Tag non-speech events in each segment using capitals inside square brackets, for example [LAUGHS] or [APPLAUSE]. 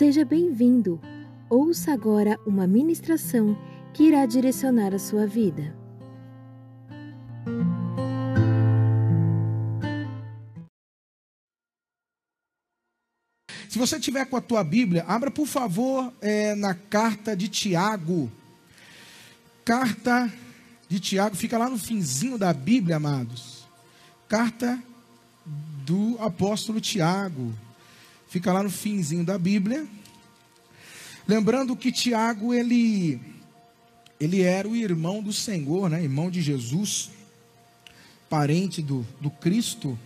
Seja bem-vindo. Ouça agora uma ministração que irá direcionar a sua vida. Se você tiver com a tua Bíblia, abra por favor é, na carta de Tiago. Carta de Tiago, fica lá no finzinho da Bíblia, amados. Carta do apóstolo Tiago. Fica lá no finzinho da Bíblia. Lembrando que Tiago, ele, ele era o irmão do Senhor, né? irmão de Jesus, parente do, do Cristo.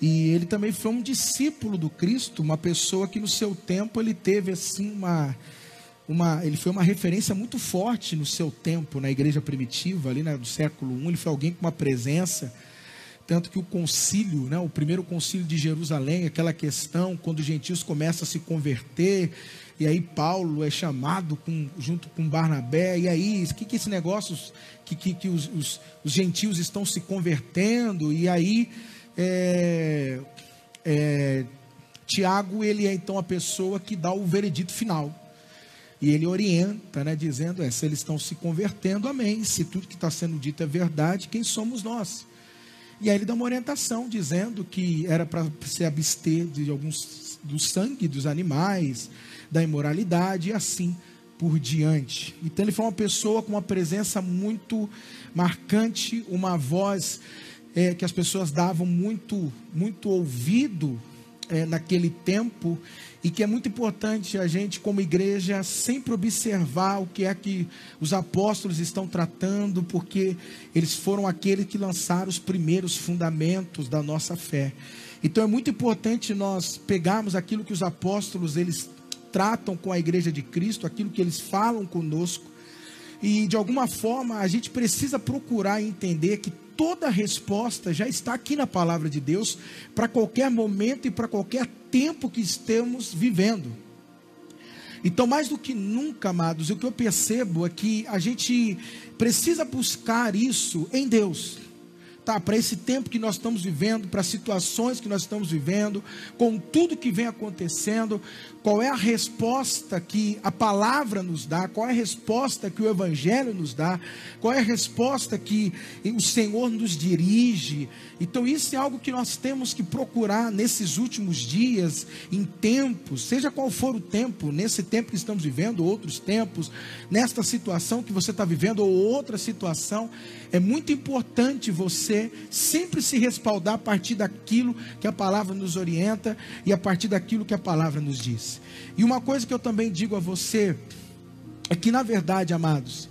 E ele também foi um discípulo do Cristo, uma pessoa que no seu tempo ele teve assim uma, uma ele foi uma referência muito forte no seu tempo na igreja primitiva ali né, do século I, ele foi alguém com uma presença tanto que o concílio, né, o primeiro concílio de Jerusalém, aquela questão quando os gentios começam a se converter, e aí Paulo é chamado com, junto com Barnabé, e aí, o que, que esse negócio, que, que, que os, os, os, gentios estão se convertendo, e aí é, é, Tiago, ele é então a pessoa que dá o veredito final. E ele orienta, né, dizendo: é, se eles estão se convertendo, amém. Se tudo que está sendo dito é verdade, quem somos nós? E aí ele dá uma orientação dizendo que era para se abster de alguns do sangue dos animais, da imoralidade e assim por diante. Então ele foi uma pessoa com uma presença muito marcante, uma voz é, que as pessoas davam muito, muito ouvido é, naquele tempo e que é muito importante a gente, como igreja, sempre observar o que é que os apóstolos estão tratando, porque eles foram aqueles que lançaram os primeiros fundamentos da nossa fé. Então é muito importante nós pegarmos aquilo que os apóstolos eles tratam com a igreja de Cristo, aquilo que eles falam conosco, e de alguma forma a gente precisa procurar entender que toda resposta já está aqui na palavra de Deus para qualquer momento e para qualquer tempo que estamos vivendo. Então, mais do que nunca, amados, o que eu percebo é que a gente precisa buscar isso em Deus tá, para esse tempo que nós estamos vivendo, para as situações que nós estamos vivendo, com tudo que vem acontecendo, qual é a resposta que a palavra nos dá, qual é a resposta que o Evangelho nos dá, qual é a resposta que o Senhor nos dirige. Então, isso é algo que nós temos que procurar nesses últimos dias, em tempos, seja qual for o tempo, nesse tempo que estamos vivendo, outros tempos, nesta situação que você está vivendo, ou outra situação, é muito importante você sempre se respaldar a partir daquilo que a palavra nos orienta e a partir daquilo que a palavra nos diz. E uma coisa que eu também digo a você é que, na verdade, amados,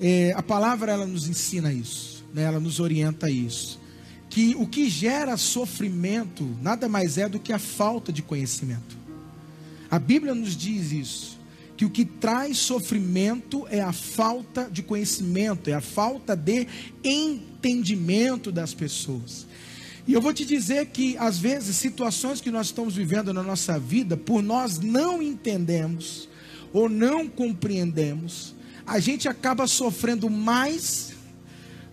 é, a palavra ela nos ensina isso, né? ela nos orienta isso. Que o que gera sofrimento nada mais é do que a falta de conhecimento. A Bíblia nos diz isso que o que traz sofrimento é a falta de conhecimento, é a falta de entendimento das pessoas. E eu vou te dizer que, às vezes, situações que nós estamos vivendo na nossa vida, por nós não entendemos ou não compreendemos, a gente acaba sofrendo mais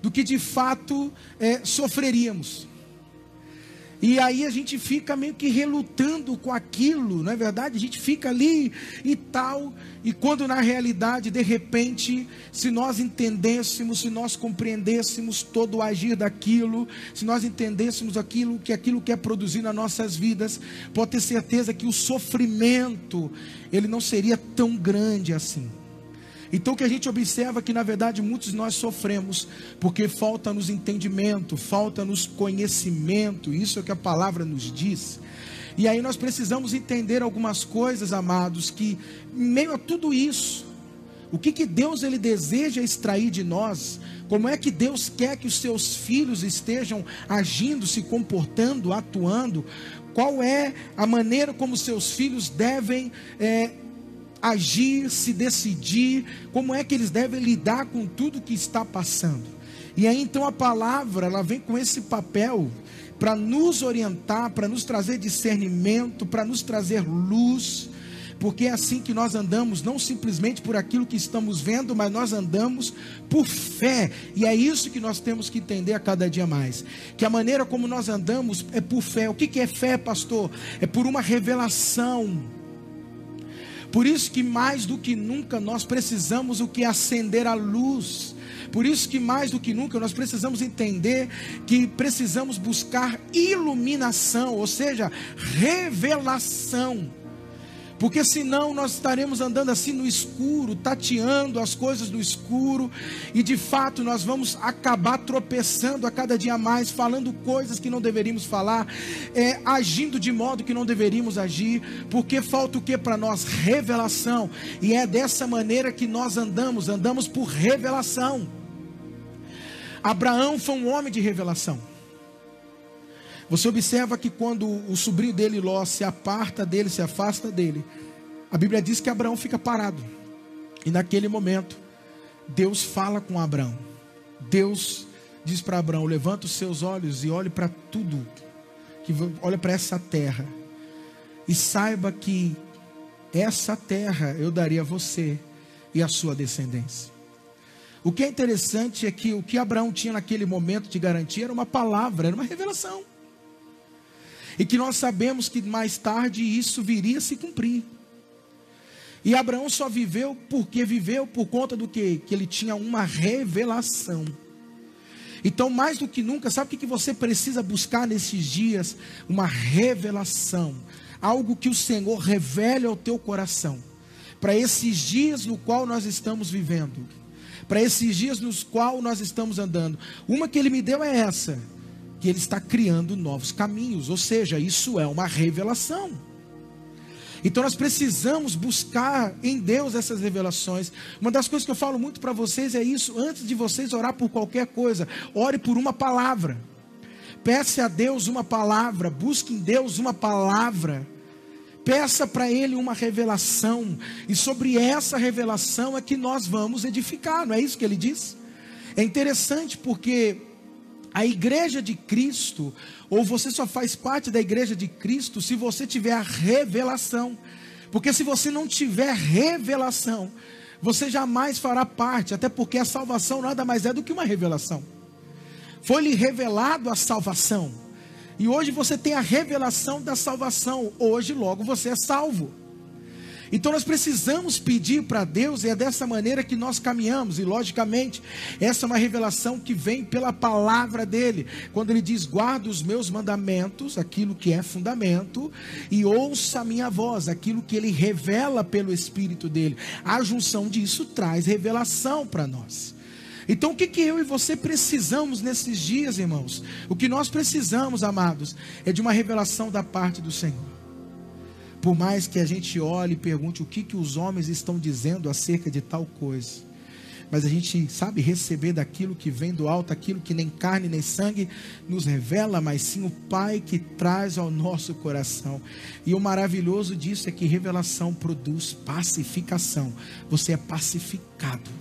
do que de fato é, sofreríamos. E aí a gente fica meio que relutando com aquilo, não é verdade? A gente fica ali e tal, e quando na realidade, de repente, se nós entendêssemos, se nós compreendêssemos todo o agir daquilo, se nós entendêssemos aquilo que aquilo quer produzir nas nossas vidas, pode ter certeza que o sofrimento ele não seria tão grande assim. Então o que a gente observa é que na verdade muitos de nós sofremos porque falta-nos entendimento, falta-nos conhecimento, isso é o que a palavra nos diz. E aí nós precisamos entender algumas coisas, amados, que em meio a tudo isso, o que, que Deus ele deseja extrair de nós? Como é que Deus quer que os seus filhos estejam agindo, se comportando, atuando? Qual é a maneira como seus filhos devem é, agir, se decidir, como é que eles devem lidar com tudo que está passando. E aí então a palavra, ela vem com esse papel para nos orientar, para nos trazer discernimento, para nos trazer luz, porque é assim que nós andamos, não simplesmente por aquilo que estamos vendo, mas nós andamos por fé, e é isso que nós temos que entender a cada dia mais. Que a maneira como nós andamos é por fé. O que é fé, pastor? É por uma revelação Por isso que mais do que nunca nós precisamos o que acender a luz. Por isso que mais do que nunca nós precisamos entender que precisamos buscar iluminação, ou seja, revelação porque senão nós estaremos andando assim no escuro, tateando as coisas no escuro, e de fato nós vamos acabar tropeçando a cada dia mais, falando coisas que não deveríamos falar, é, agindo de modo que não deveríamos agir, porque falta o que para nós? Revelação, e é dessa maneira que nós andamos, andamos por revelação. Abraão foi um homem de revelação. Você observa que quando o sobrinho dele, Ló, se aparta dele, se afasta dele, a Bíblia diz que Abraão fica parado. E naquele momento, Deus fala com Abraão. Deus diz para Abraão: levanta os seus olhos e olhe para tudo, que olha para essa terra, e saiba que essa terra eu daria a você e a sua descendência. O que é interessante é que o que Abraão tinha naquele momento de garantia era uma palavra, era uma revelação. E que nós sabemos que mais tarde isso viria a se cumprir. E Abraão só viveu porque viveu por conta do que? Que ele tinha uma revelação. Então, mais do que nunca, sabe o que você precisa buscar nesses dias? Uma revelação. Algo que o Senhor revele ao teu coração. Para esses dias no qual nós estamos vivendo. Para esses dias nos qual nós estamos andando. Uma que ele me deu é essa que ele está criando novos caminhos, ou seja, isso é uma revelação. Então nós precisamos buscar em Deus essas revelações. Uma das coisas que eu falo muito para vocês é isso: antes de vocês orar por qualquer coisa, ore por uma palavra. Peça a Deus uma palavra, busque em Deus uma palavra. Peça para Ele uma revelação, e sobre essa revelação é que nós vamos edificar, não é isso que ele diz? É interessante porque a igreja de Cristo, ou você só faz parte da igreja de Cristo se você tiver a revelação. Porque se você não tiver revelação, você jamais fará parte, até porque a salvação nada mais é do que uma revelação. Foi-lhe revelado a salvação. E hoje você tem a revelação da salvação. Hoje, logo, você é salvo. Então nós precisamos pedir para Deus, e é dessa maneira que nós caminhamos, e logicamente, essa é uma revelação que vem pela palavra dele, quando ele diz: guarda os meus mandamentos, aquilo que é fundamento, e ouça a minha voz, aquilo que ele revela pelo Espírito dele. A junção disso traz revelação para nós. Então, o que, que eu e você precisamos nesses dias, irmãos? O que nós precisamos, amados, é de uma revelação da parte do Senhor. Por mais que a gente olhe e pergunte o que, que os homens estão dizendo acerca de tal coisa, mas a gente sabe receber daquilo que vem do alto, aquilo que nem carne nem sangue nos revela, mas sim o Pai que traz ao nosso coração. E o maravilhoso disso é que revelação produz pacificação. Você é pacificado.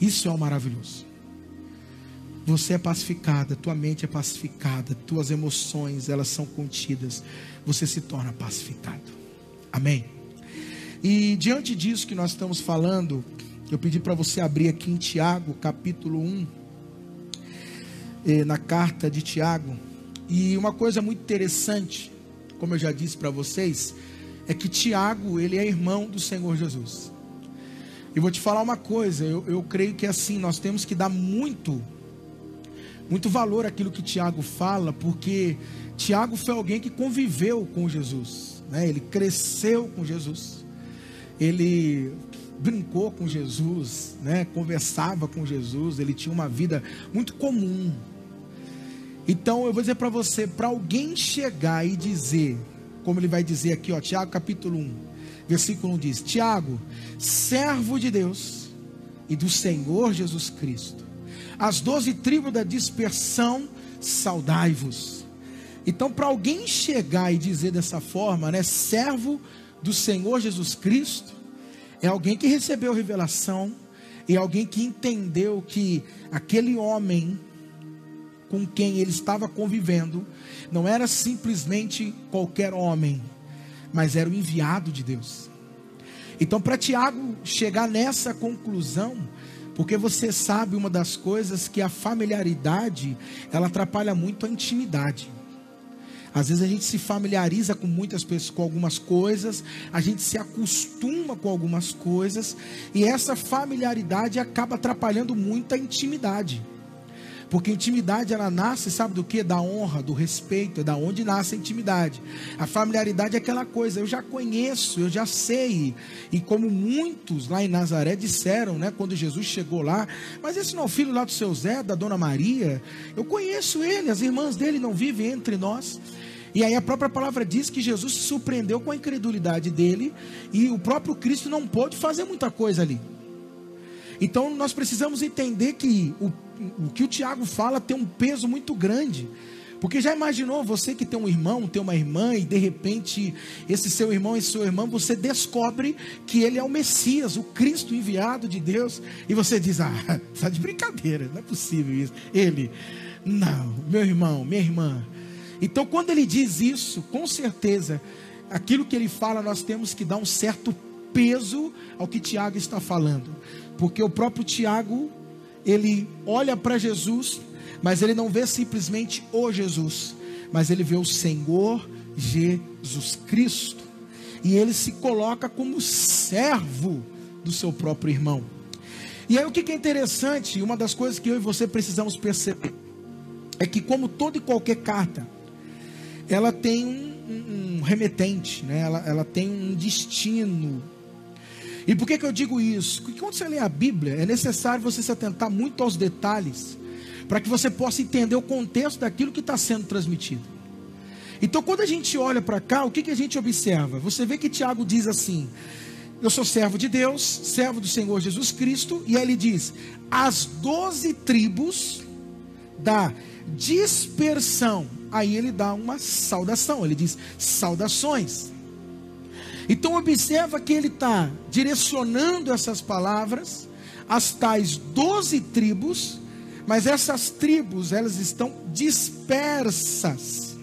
Isso é o maravilhoso. Você é pacificada, tua mente é pacificada, tuas emoções, elas são contidas. Você se torna pacificado. Amém. E diante disso que nós estamos falando, eu pedi para você abrir aqui em Tiago, capítulo 1, eh, na carta de Tiago. E uma coisa muito interessante, como eu já disse para vocês, é que Tiago, ele é irmão do Senhor Jesus. E vou te falar uma coisa, eu, eu creio que assim, nós temos que dar muito muito valor aquilo que Tiago fala, porque Tiago foi alguém que conviveu com Jesus, né? ele cresceu com Jesus, ele brincou com Jesus, né? conversava com Jesus, ele tinha uma vida muito comum. Então eu vou dizer para você, para alguém chegar e dizer, como ele vai dizer aqui, ó, Tiago capítulo 1, versículo 1 diz: Tiago, servo de Deus e do Senhor Jesus Cristo as doze tribos da dispersão, saudai-vos. Então, para alguém chegar e dizer dessa forma, né, servo do Senhor Jesus Cristo, é alguém que recebeu revelação, e alguém que entendeu que aquele homem com quem ele estava convivendo não era simplesmente qualquer homem, mas era o enviado de Deus. Então, para Tiago chegar nessa conclusão, porque você sabe uma das coisas que a familiaridade, ela atrapalha muito a intimidade. Às vezes a gente se familiariza com muitas pessoas, com algumas coisas, a gente se acostuma com algumas coisas, e essa familiaridade acaba atrapalhando muito a intimidade. Porque intimidade ela nasce, sabe do que? Da honra, do respeito, é da onde nasce a intimidade. A familiaridade é aquela coisa, eu já conheço, eu já sei. E como muitos lá em Nazaré disseram, né, quando Jesus chegou lá, mas esse não é o filho lá do seu Zé, da dona Maria? Eu conheço ele, as irmãs dele não vivem entre nós. E aí a própria palavra diz que Jesus se surpreendeu com a incredulidade dele e o próprio Cristo não pôde fazer muita coisa ali. Então nós precisamos entender que o, o que o Tiago fala tem um peso muito grande. Porque já imaginou você que tem um irmão, tem uma irmã, e de repente esse seu irmão e sua irmã, você descobre que ele é o Messias, o Cristo enviado de Deus, e você diz: Ah, está [LAUGHS] de brincadeira, não é possível isso. Ele, não, meu irmão, minha irmã. Então, quando ele diz isso, com certeza, aquilo que ele fala, nós temos que dar um certo peso ao que Tiago está falando. Porque o próprio Tiago, ele olha para Jesus, mas ele não vê simplesmente o Jesus, mas ele vê o Senhor Jesus Cristo. E ele se coloca como servo do seu próprio irmão. E aí o que é interessante, uma das coisas que eu e você precisamos perceber, é que como toda e qualquer carta, ela tem um, um remetente, né? ela, ela tem um destino, e por que, que eu digo isso? Porque quando você lê a Bíblia, é necessário você se atentar muito aos detalhes, para que você possa entender o contexto daquilo que está sendo transmitido. Então, quando a gente olha para cá, o que, que a gente observa? Você vê que Tiago diz assim: Eu sou servo de Deus, servo do Senhor Jesus Cristo, e aí ele diz: As doze tribos da dispersão. Aí ele dá uma saudação, ele diz: Saudações. Então observa que ele está direcionando essas palavras às tais doze tribos, mas essas tribos elas estão dispersas.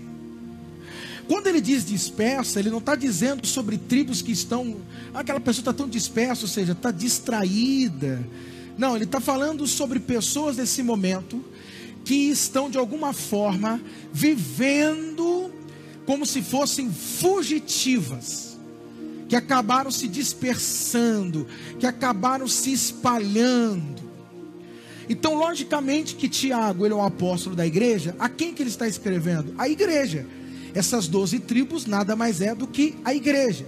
Quando ele diz dispersa, ele não está dizendo sobre tribos que estão. Aquela pessoa está tão dispersa, ou seja, está distraída. Não, ele está falando sobre pessoas nesse momento que estão de alguma forma vivendo como se fossem fugitivas que acabaram se dispersando, que acabaram se espalhando. Então, logicamente que Tiago, ele é um apóstolo da igreja, a quem que ele está escrevendo? A igreja. Essas doze tribos nada mais é do que a igreja.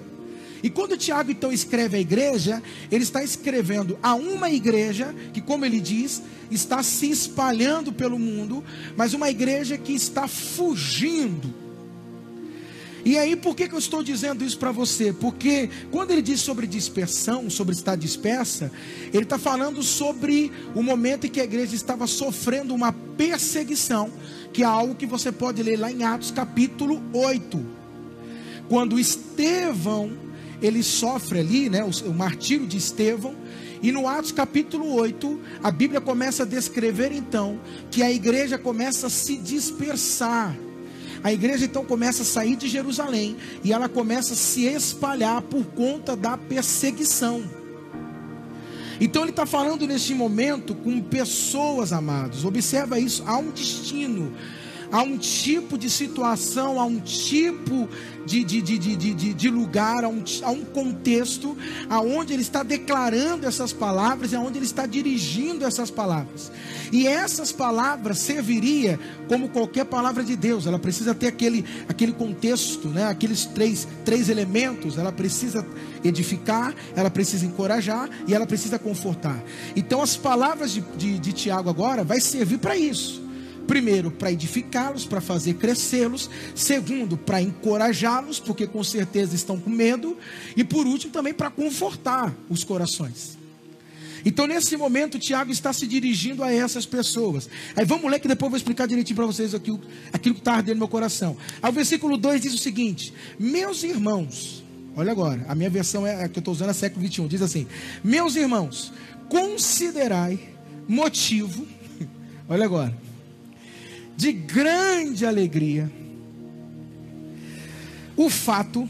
E quando Tiago então escreve a igreja, ele está escrevendo a uma igreja que, como ele diz, está se espalhando pelo mundo, mas uma igreja que está fugindo e aí, por que, que eu estou dizendo isso para você? Porque quando ele diz sobre dispersão, sobre estar dispersa, ele está falando sobre o momento em que a igreja estava sofrendo uma perseguição, que é algo que você pode ler lá em Atos capítulo 8. Quando Estevão, ele sofre ali, né, o, o martírio de Estevão, e no Atos capítulo 8, a Bíblia começa a descrever então que a igreja começa a se dispersar. A igreja então começa a sair de Jerusalém e ela começa a se espalhar por conta da perseguição. Então ele está falando neste momento com pessoas amados. Observa isso, há um destino, há um tipo de situação, há um tipo de, de, de, de, de, de lugar, há um, há um contexto aonde ele está declarando essas palavras aonde ele está dirigindo essas palavras. E essas palavras serviria como qualquer palavra de Deus. Ela precisa ter aquele, aquele contexto, né? aqueles três, três elementos. Ela precisa edificar, ela precisa encorajar e ela precisa confortar. Então as palavras de, de, de Tiago agora vai servir para isso. Primeiro, para edificá-los, para fazer crescê-los. Segundo, para encorajá-los, porque com certeza estão com medo. E por último, também para confortar os corações. Então, nesse momento, Tiago está se dirigindo a essas pessoas. Aí vamos ler que depois eu vou explicar direitinho para vocês aquilo, aquilo que está ardendo no meu coração. Aí o versículo 2 diz o seguinte: Meus irmãos, olha agora, a minha versão é a que eu estou usando, é século 21, diz assim: Meus irmãos, considerai motivo, [LAUGHS] olha agora, de grande alegria o fato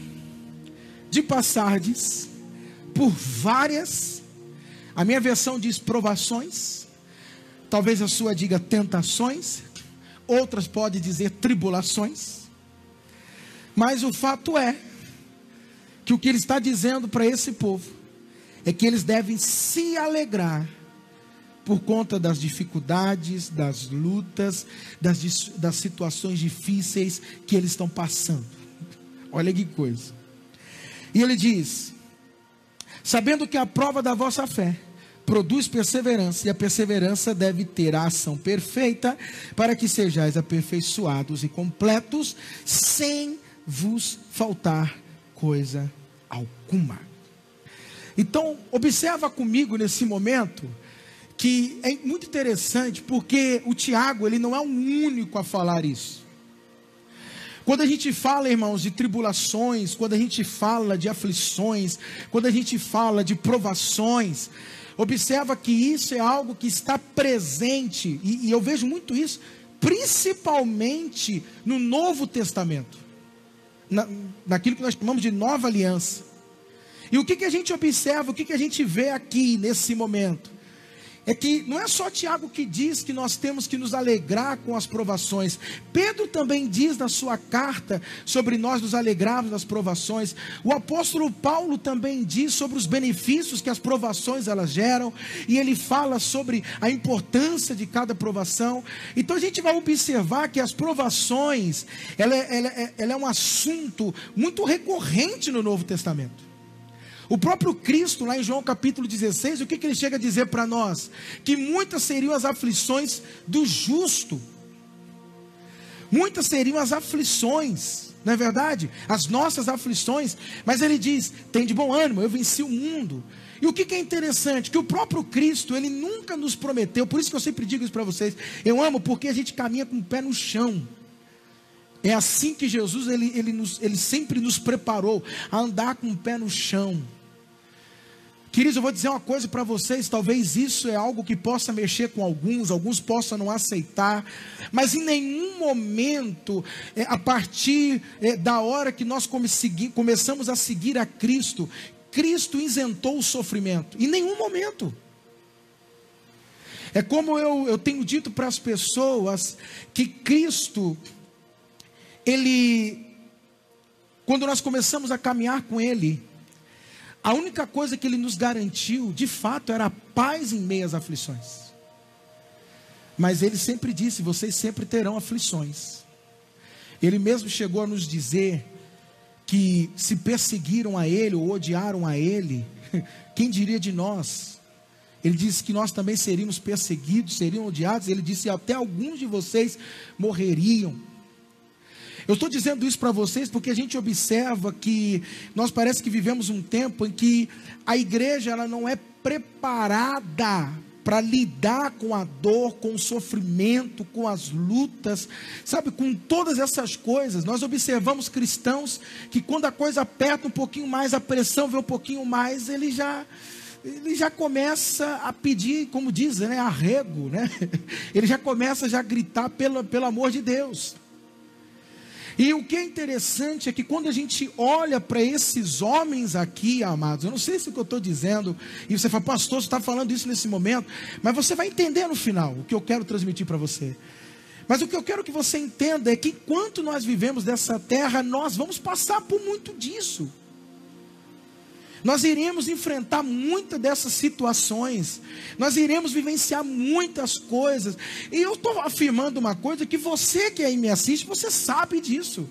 de passardes por várias, a minha versão diz provações, talvez a sua diga tentações, outras pode dizer tribulações. Mas o fato é que o que ele está dizendo para esse povo é que eles devem se alegrar por conta das dificuldades, das lutas, das, das situações difíceis que eles estão passando. Olha que coisa. E ele diz: sabendo que a prova da vossa fé produz perseverança, e a perseverança deve ter a ação perfeita, para que sejais aperfeiçoados e completos, sem vos faltar coisa alguma. Então, observa comigo nesse momento que é muito interessante, porque o Tiago, ele não é o único a falar isso. Quando a gente fala, irmãos, de tribulações, quando a gente fala de aflições, quando a gente fala de provações, observa que isso é algo que está presente, e, e eu vejo muito isso, principalmente no Novo Testamento, na, naquilo que nós chamamos de nova aliança. E o que, que a gente observa, o que, que a gente vê aqui nesse momento? É que não é só Tiago que diz que nós temos que nos alegrar com as provações. Pedro também diz na sua carta sobre nós nos alegrarmos das provações. O apóstolo Paulo também diz sobre os benefícios que as provações elas geram, e ele fala sobre a importância de cada provação. Então a gente vai observar que as provações, ela é, ela é, ela é um assunto muito recorrente no Novo Testamento. O próprio Cristo, lá em João capítulo 16, o que, que ele chega a dizer para nós? Que muitas seriam as aflições do justo, muitas seriam as aflições, não é verdade? As nossas aflições, mas ele diz: tem de bom ânimo, eu venci o mundo. E o que, que é interessante? Que o próprio Cristo, ele nunca nos prometeu, por isso que eu sempre digo isso para vocês: eu amo porque a gente caminha com o pé no chão. É assim que Jesus ele, ele, nos, ele sempre nos preparou a andar com o pé no chão. Queridos, eu vou dizer uma coisa para vocês, talvez isso é algo que possa mexer com alguns, alguns possam não aceitar, mas em nenhum momento, é, a partir é, da hora que nós come, começamos a seguir a Cristo, Cristo isentou o sofrimento, em nenhum momento. É como eu, eu tenho dito para as pessoas que Cristo, Ele, quando nós começamos a caminhar com Ele, a única coisa que ele nos garantiu, de fato, era a paz em meio às aflições. Mas ele sempre disse: vocês sempre terão aflições. Ele mesmo chegou a nos dizer que se perseguiram a ele ou odiaram a ele, [LAUGHS] quem diria de nós? Ele disse que nós também seríamos perseguidos, seriam odiados. Ele disse: até alguns de vocês morreriam. Eu estou dizendo isso para vocês porque a gente observa que nós parece que vivemos um tempo em que a igreja ela não é preparada para lidar com a dor, com o sofrimento, com as lutas, sabe, com todas essas coisas. Nós observamos cristãos que quando a coisa aperta um pouquinho mais, a pressão vem um pouquinho mais, ele já ele já começa a pedir, como dizem, né, arrego, né? [LAUGHS] Ele já começa já a gritar pelo, pelo amor de Deus. E o que é interessante é que quando a gente olha para esses homens aqui, amados, eu não sei se o que eu estou dizendo, e você fala, pastor, você está falando isso nesse momento, mas você vai entender no final o que eu quero transmitir para você. Mas o que eu quero que você entenda é que enquanto nós vivemos dessa terra, nós vamos passar por muito disso. Nós iremos enfrentar muitas dessas situações, nós iremos vivenciar muitas coisas, e eu estou afirmando uma coisa que você que aí me assiste, você sabe disso.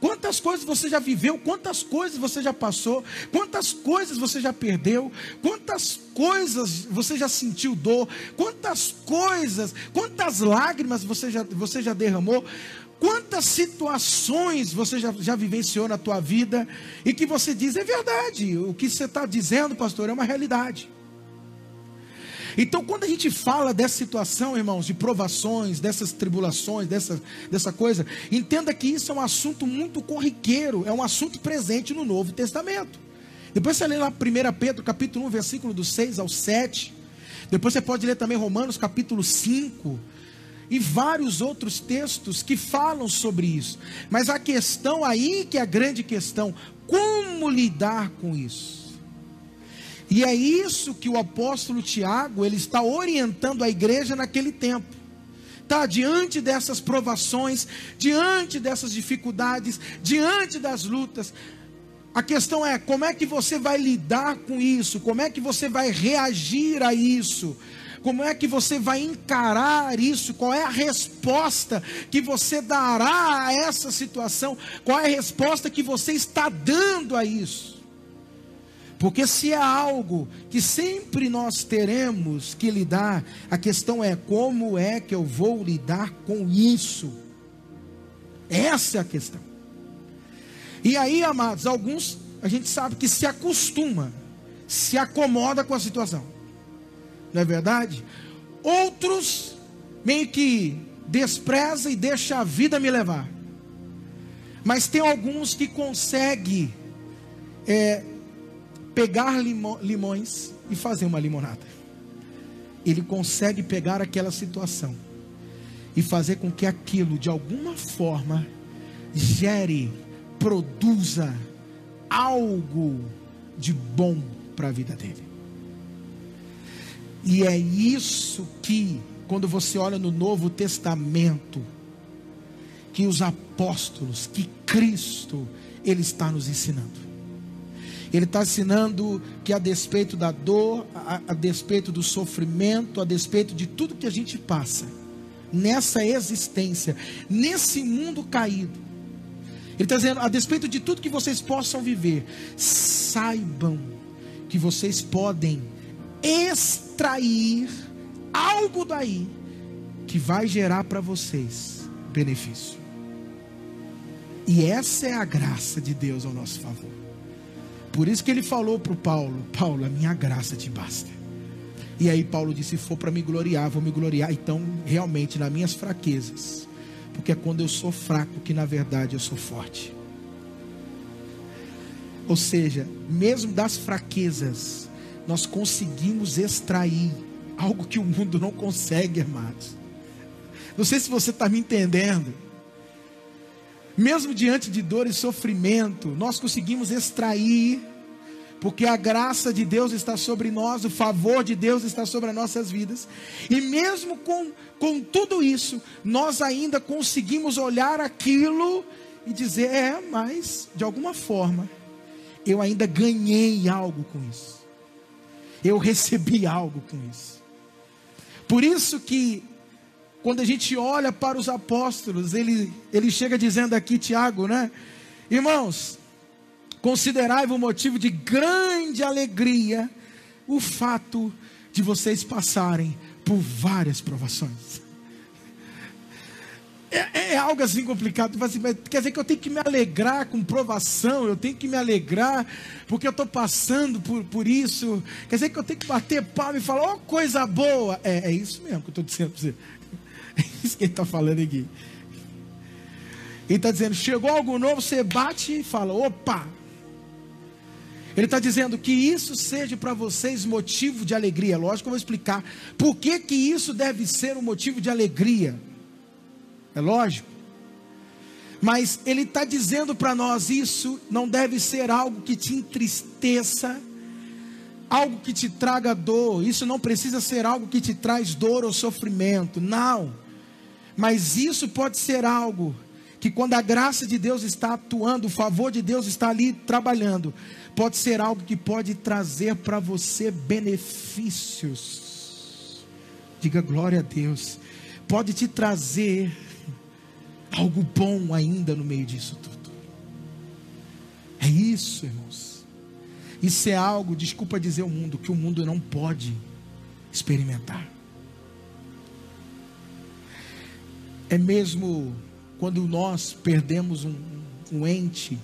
Quantas coisas você já viveu, quantas coisas você já passou, quantas coisas você já perdeu, quantas coisas você já sentiu dor, quantas coisas, quantas lágrimas você já, você já derramou. Quantas situações você já, já vivenciou na tua vida e que você diz é verdade, o que você está dizendo, pastor, é uma realidade. Então, quando a gente fala dessa situação, irmãos, de provações, dessas tribulações, dessa, dessa coisa, entenda que isso é um assunto muito corriqueiro, é um assunto presente no Novo Testamento. Depois você lê lá 1 Pedro, capítulo 1, versículo do 6 ao 7. Depois você pode ler também Romanos, capítulo 5 e vários outros textos que falam sobre isso. Mas a questão aí que é a grande questão, como lidar com isso? E é isso que o apóstolo Tiago, ele está orientando a igreja naquele tempo. lutar diante dessas provações, diante dessas dificuldades, diante das lutas. A questão é como é que você vai lidar com isso, como é que você vai reagir a isso, como é que você vai encarar isso, qual é a resposta que você dará a essa situação, qual é a resposta que você está dando a isso. Porque se é algo que sempre nós teremos que lidar, a questão é como é que eu vou lidar com isso. Essa é a questão. E aí, amados, alguns a gente sabe que se acostuma, se acomoda com a situação. Não é verdade? Outros meio que despreza e deixa a vida me levar. Mas tem alguns que conseguem é, pegar limões e fazer uma limonada. Ele consegue pegar aquela situação e fazer com que aquilo, de alguma forma, gere, produza algo de bom para a vida dele. E é isso que, quando você olha no Novo Testamento, que os apóstolos, que Cristo, Ele está nos ensinando. Ele está ensinando que a despeito da dor, a, a despeito do sofrimento, a despeito de tudo que a gente passa, nessa existência, nesse mundo caído, ele está dizendo, a despeito de tudo que vocês possam viver, saibam que vocês podem extrair algo daí que vai gerar para vocês benefício. E essa é a graça de Deus ao nosso favor. Por isso que ele falou para o Paulo: Paulo, a minha graça te basta. E aí Paulo disse: se for para me gloriar, vou me gloriar. Então, realmente, nas minhas fraquezas. Porque é quando eu sou fraco que, na verdade, eu sou forte. Ou seja, mesmo das fraquezas, nós conseguimos extrair algo que o mundo não consegue, amados. Não sei se você está me entendendo. Mesmo diante de dor e sofrimento, nós conseguimos extrair, porque a graça de Deus está sobre nós, o favor de Deus está sobre as nossas vidas, e mesmo com, com tudo isso, nós ainda conseguimos olhar aquilo e dizer: é, mas de alguma forma, eu ainda ganhei algo com isso, eu recebi algo com isso. Por isso que quando a gente olha para os apóstolos, ele, ele chega dizendo aqui, Tiago, né? Irmãos, considerai-vos motivo de grande alegria o fato de vocês passarem por várias provações. É, é, algo assim complicado. Assim, quer dizer que eu tenho que me alegrar com provação, eu tenho que me alegrar porque eu estou passando por, por isso. Quer dizer que eu tenho que bater palma e falar, oh, coisa boa. É, é isso mesmo que eu estou dizendo para você. [LAUGHS] É isso que ele está falando aqui. Ele está dizendo: chegou algo novo, você bate e fala: opa. Ele está dizendo que isso seja para vocês motivo de alegria. Lógico eu vou explicar por que, que isso deve ser um motivo de alegria. É lógico. Mas ele está dizendo para nós: isso não deve ser algo que te entristeça, algo que te traga dor. Isso não precisa ser algo que te traz dor ou sofrimento. Não. Mas isso pode ser algo que, quando a graça de Deus está atuando, o favor de Deus está ali trabalhando, pode ser algo que pode trazer para você benefícios. Diga glória a Deus. Pode te trazer algo bom ainda no meio disso tudo. É isso, irmãos. Isso é algo, desculpa dizer o mundo, que o mundo não pode experimentar. É mesmo quando nós perdemos um, um ente,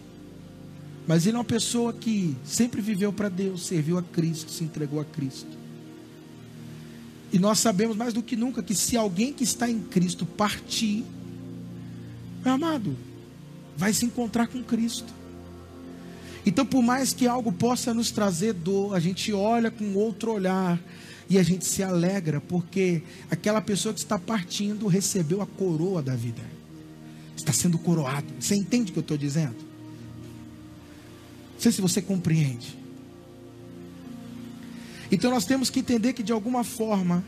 mas ele é uma pessoa que sempre viveu para Deus, serviu a Cristo, se entregou a Cristo. E nós sabemos mais do que nunca que se alguém que está em Cristo partir, meu amado, vai se encontrar com Cristo. Então, por mais que algo possa nos trazer dor, a gente olha com outro olhar e a gente se alegra porque aquela pessoa que está partindo recebeu a coroa da vida. Está sendo coroado. Você entende o que eu estou dizendo? Não sei se você compreende. Então nós temos que entender que de alguma forma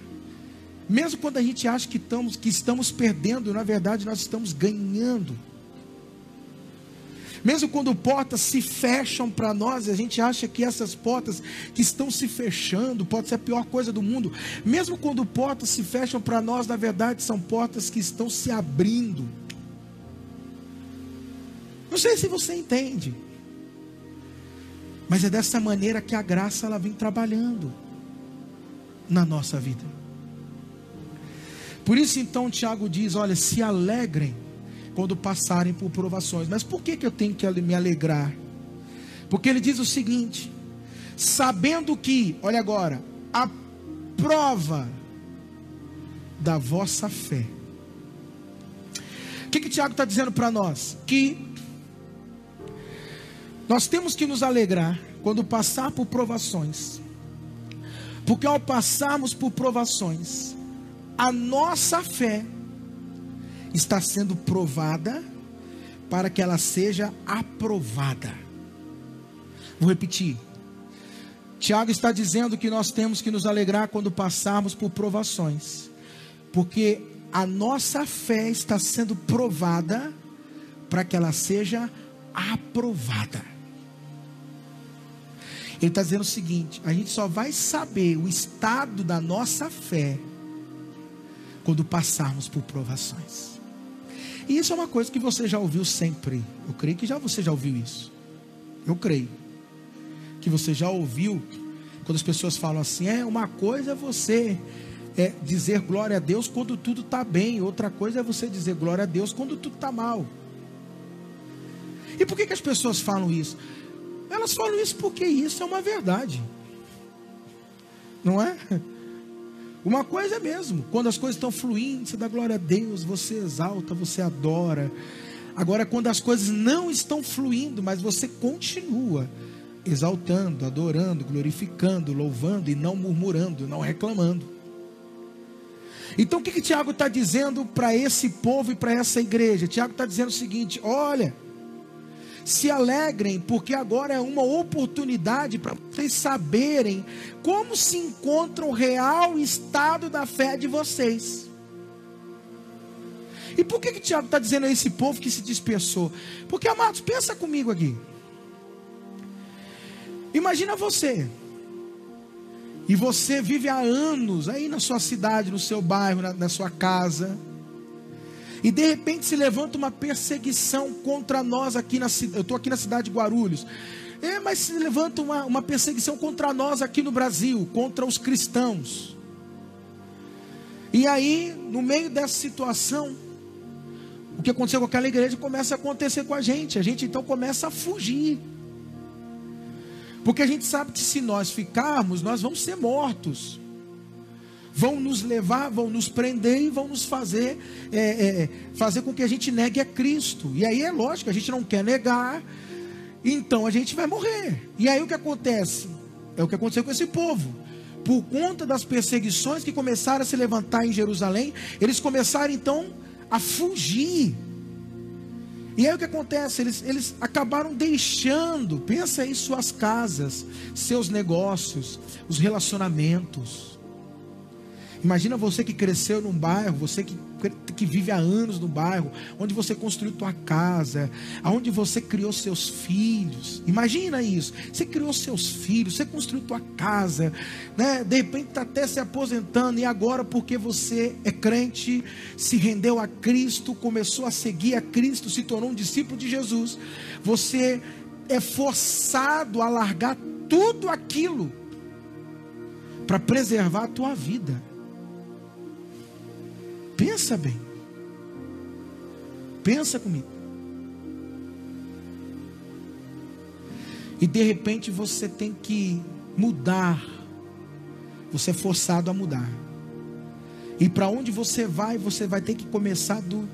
Mesmo quando a gente acha que estamos, que estamos perdendo, na verdade nós estamos ganhando. Mesmo quando portas se fecham para nós, a gente acha que essas portas que estão se fechando pode ser a pior coisa do mundo. Mesmo quando portas se fecham para nós, na verdade são portas que estão se abrindo. Não sei se você entende. Mas é dessa maneira que a graça ela vem trabalhando na nossa vida. Por isso então Tiago diz: olha, se alegrem quando passarem por provações. Mas por que, que eu tenho que me alegrar? Porque ele diz o seguinte: sabendo que, olha agora, a prova da vossa fé. O que, que Tiago está dizendo para nós? Que nós temos que nos alegrar quando passar por provações, porque ao passarmos por provações, a nossa fé está sendo provada para que ela seja aprovada. Vou repetir. Tiago está dizendo que nós temos que nos alegrar quando passarmos por provações, porque a nossa fé está sendo provada para que ela seja aprovada. Ele está dizendo o seguinte: a gente só vai saber o estado da nossa fé quando passarmos por provações. E isso é uma coisa que você já ouviu sempre. Eu creio que já você já ouviu isso. Eu creio que você já ouviu quando as pessoas falam assim: é uma coisa é você é, dizer glória a Deus quando tudo está bem, outra coisa é você dizer glória a Deus quando tudo está mal. E por que, que as pessoas falam isso? Elas falam isso porque isso é uma verdade, não é? Uma coisa é mesmo, quando as coisas estão fluindo, você dá glória a Deus, você exalta, você adora. Agora, quando as coisas não estão fluindo, mas você continua exaltando, adorando, glorificando, louvando e não murmurando, não reclamando. Então, o que, que Tiago está dizendo para esse povo e para essa igreja? Tiago está dizendo o seguinte: olha se alegrem, porque agora é uma oportunidade para vocês saberem como se encontra o real estado da fé de vocês. E por que, que Tiago está dizendo a esse povo que se dispersou? Porque, amados, pensa comigo aqui. Imagina você. E você vive há anos aí na sua cidade, no seu bairro, na, na sua casa e de repente se levanta uma perseguição contra nós aqui na cidade. Eu estou aqui na cidade de Guarulhos. É, mas se levanta uma, uma perseguição contra nós aqui no Brasil, contra os cristãos. E aí, no meio dessa situação, o que aconteceu com aquela igreja começa a acontecer com a gente. A gente então começa a fugir. Porque a gente sabe que se nós ficarmos, nós vamos ser mortos vão nos levar, vão nos prender e vão nos fazer é, é, fazer com que a gente negue a Cristo. E aí é lógico, a gente não quer negar, então a gente vai morrer. E aí o que acontece? É o que aconteceu com esse povo. Por conta das perseguições que começaram a se levantar em Jerusalém, eles começaram então a fugir. E aí o que acontece? Eles, eles acabaram deixando, pensa aí, suas casas, seus negócios, os relacionamentos. Imagina você que cresceu num bairro, você que, que vive há anos no bairro, onde você construiu tua casa, aonde você criou seus filhos. Imagina isso. Você criou seus filhos, você construiu tua casa, né? De repente está até se aposentando e agora porque você é crente, se rendeu a Cristo, começou a seguir a Cristo, se tornou um discípulo de Jesus, você é forçado a largar tudo aquilo para preservar a tua vida. Pensa bem. Pensa comigo. E de repente você tem que mudar. Você é forçado a mudar. E para onde você vai, você vai ter que começar do.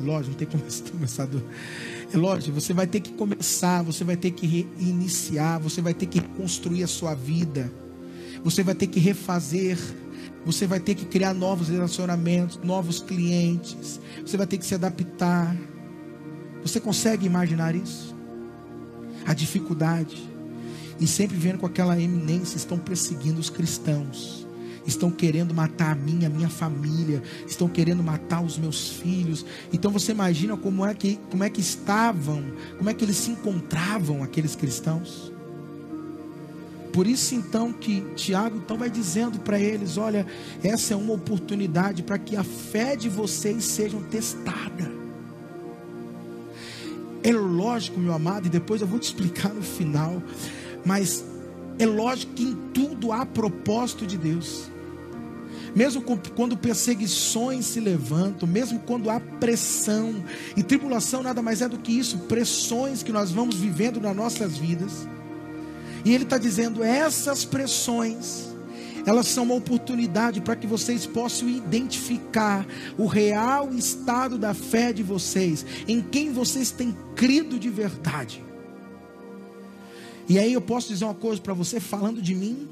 Lógico, não tem que [LAUGHS] começar do. É lógico, você vai ter que começar, você vai ter que reiniciar, você vai ter que reconstruir a sua vida. Você vai ter que refazer você vai ter que criar novos relacionamentos, novos clientes. Você vai ter que se adaptar. Você consegue imaginar isso? A dificuldade. E sempre vendo com aquela eminência, estão perseguindo os cristãos. estão querendo matar a minha, a minha família, estão querendo matar os meus filhos. Então você imagina como é que, como é que estavam, como é que eles se encontravam aqueles cristãos? Por isso então que Tiago então vai dizendo para eles, olha, essa é uma oportunidade para que a fé de vocês seja testada. É lógico, meu amado, e depois eu vou te explicar no final, mas é lógico que em tudo há propósito de Deus. Mesmo quando perseguições se levantam, mesmo quando há pressão, e tribulação nada mais é do que isso, pressões que nós vamos vivendo nas nossas vidas. E ele está dizendo: essas pressões, elas são uma oportunidade para que vocês possam identificar o real estado da fé de vocês, em quem vocês têm crido de verdade. E aí eu posso dizer uma coisa para você, falando de mim,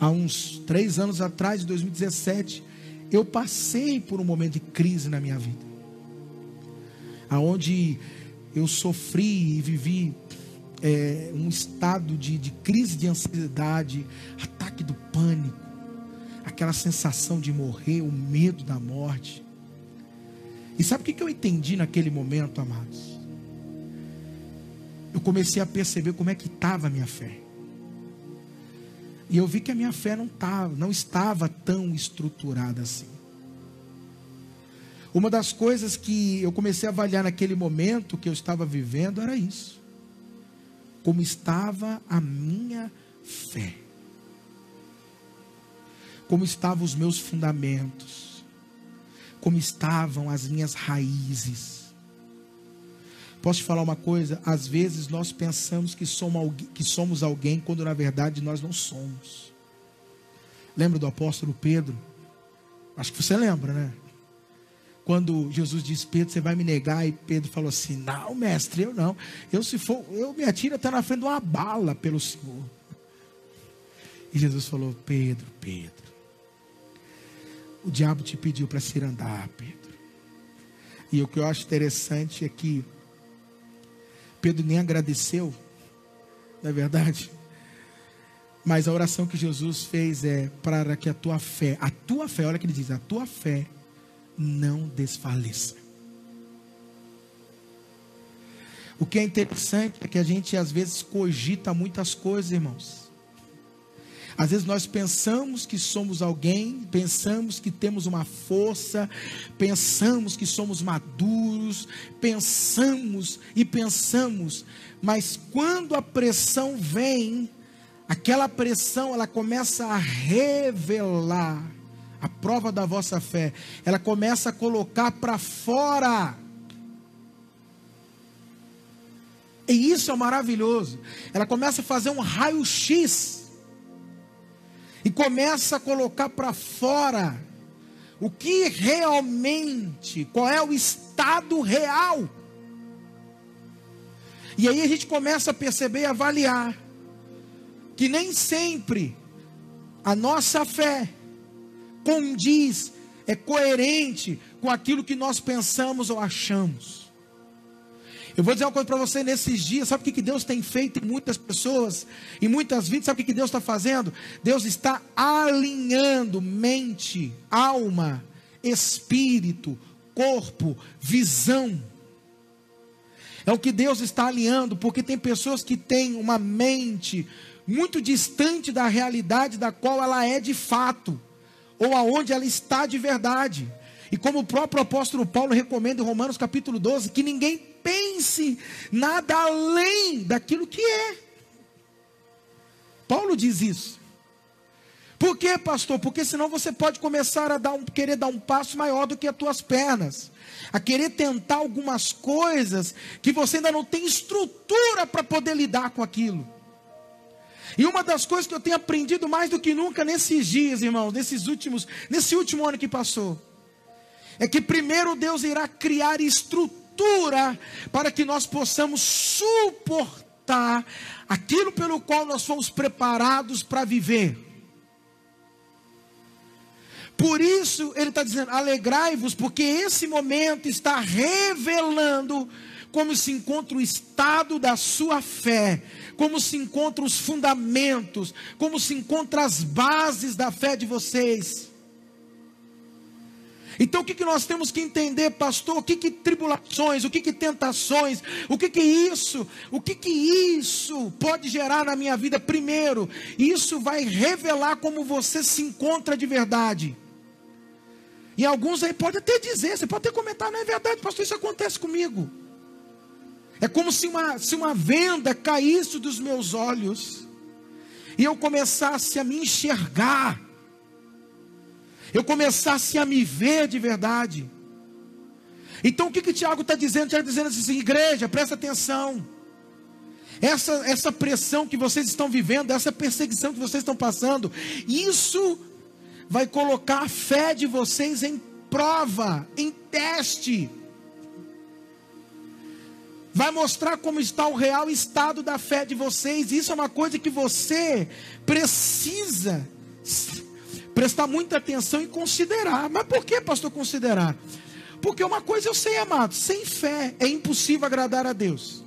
há uns três anos atrás, em 2017, eu passei por um momento de crise na minha vida, aonde eu sofri e vivi é, um estado de, de crise de ansiedade, ataque do pânico, aquela sensação de morrer, o medo da morte. E sabe o que eu entendi naquele momento, amados? Eu comecei a perceber como é que estava a minha fé. E eu vi que a minha fé não, tava, não estava tão estruturada assim. Uma das coisas que eu comecei a avaliar naquele momento que eu estava vivendo era isso como estava a minha fé, como estavam os meus fundamentos, como estavam as minhas raízes. Posso te falar uma coisa? Às vezes nós pensamos que somos, alguém, quando na verdade nós não somos. Lembra do apóstolo Pedro? Acho que você lembra, né? Quando Jesus disse, Pedro, você vai me negar? E Pedro falou assim: Não, mestre, eu não. Eu se for, eu me atiro até na frente de uma bala pelo Senhor. E Jesus falou: Pedro, Pedro, o diabo te pediu para se andar, Pedro. E o que eu acho interessante é que Pedro nem agradeceu, não é verdade? Mas a oração que Jesus fez é para que a tua fé, a tua fé, olha o que ele diz, a tua fé não desfaleça. O que é interessante é que a gente às vezes cogita muitas coisas, irmãos. Às vezes nós pensamos que somos alguém, pensamos que temos uma força, pensamos que somos maduros, pensamos e pensamos, mas quando a pressão vem, aquela pressão ela começa a revelar a prova da vossa fé, ela começa a colocar para fora. E isso é maravilhoso. Ela começa a fazer um raio-x e começa a colocar para fora o que realmente, qual é o estado real. E aí a gente começa a perceber e avaliar que nem sempre a nossa fé condiz, é coerente com aquilo que nós pensamos ou achamos. Eu vou dizer uma coisa para você nesses dias, sabe o que Deus tem feito em muitas pessoas, em muitas vidas, sabe o que Deus está fazendo? Deus está alinhando mente, alma, espírito, corpo, visão. É o que Deus está alinhando, porque tem pessoas que têm uma mente muito distante da realidade da qual ela é de fato ou aonde ela está de verdade. E como o próprio apóstolo Paulo recomenda em Romanos capítulo 12, que ninguém pense nada além daquilo que é. Paulo diz isso. Por quê, pastor? Porque senão você pode começar a dar um, querer dar um passo maior do que as tuas pernas, a querer tentar algumas coisas que você ainda não tem estrutura para poder lidar com aquilo. E uma das coisas que eu tenho aprendido mais do que nunca nesses dias, irmãos, nesses últimos, nesse último ano que passou, é que primeiro Deus irá criar estrutura para que nós possamos suportar aquilo pelo qual nós fomos preparados para viver. Por isso ele está dizendo: alegrai-vos, porque esse momento está revelando como se encontra o estado da sua fé, como se encontram os fundamentos, como se encontram as bases da fé de vocês. Então o que, que nós temos que entender, pastor? O que, que tribulações, o que, que tentações, o que, que isso, o que, que isso pode gerar na minha vida? Primeiro, isso vai revelar como você se encontra de verdade. E alguns aí podem até dizer, você pode até comentar, não é verdade, pastor, isso acontece comigo. É como se uma, se uma venda caísse dos meus olhos e eu começasse a me enxergar eu começasse a me ver de verdade. Então o que, que Tiago está dizendo? Tiago está dizendo assim, igreja, presta atenção. Essa, essa pressão que vocês estão vivendo, essa perseguição que vocês estão passando, isso vai colocar a fé de vocês em prova, em teste. Vai mostrar como está o real estado da fé de vocês. Isso é uma coisa que você precisa prestar muita atenção e considerar. Mas por que, pastor, considerar? Porque uma coisa eu sei, amado: sem fé é impossível agradar a Deus.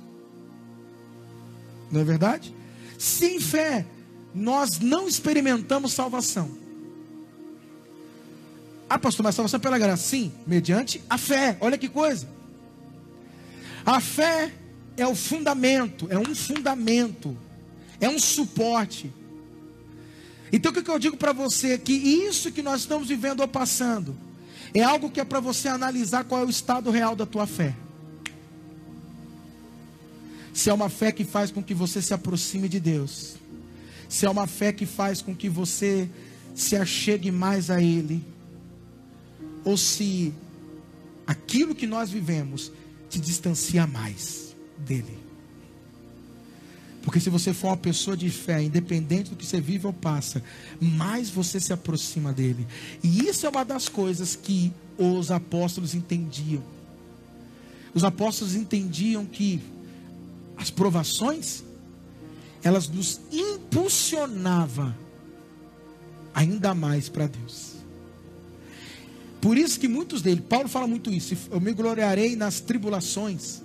Não é verdade? Sem fé, nós não experimentamos salvação. Ah, pastor, mas salvação é pela graça? Sim, mediante a fé. Olha que coisa. A fé é o fundamento, é um fundamento, é um suporte. Então o que eu digo para você? Que isso que nós estamos vivendo ou passando é algo que é para você analisar qual é o estado real da tua fé. Se é uma fé que faz com que você se aproxime de Deus. Se é uma fé que faz com que você se achegue mais a Ele. Ou se aquilo que nós vivemos te distancia mais dele. Porque se você for uma pessoa de fé, independente do que você vive ou passa, mais você se aproxima dele. E isso é uma das coisas que os apóstolos entendiam. Os apóstolos entendiam que as provações elas nos impulsionavam ainda mais para Deus. Por isso que muitos deles, Paulo fala muito isso, eu me gloriarei nas tribulações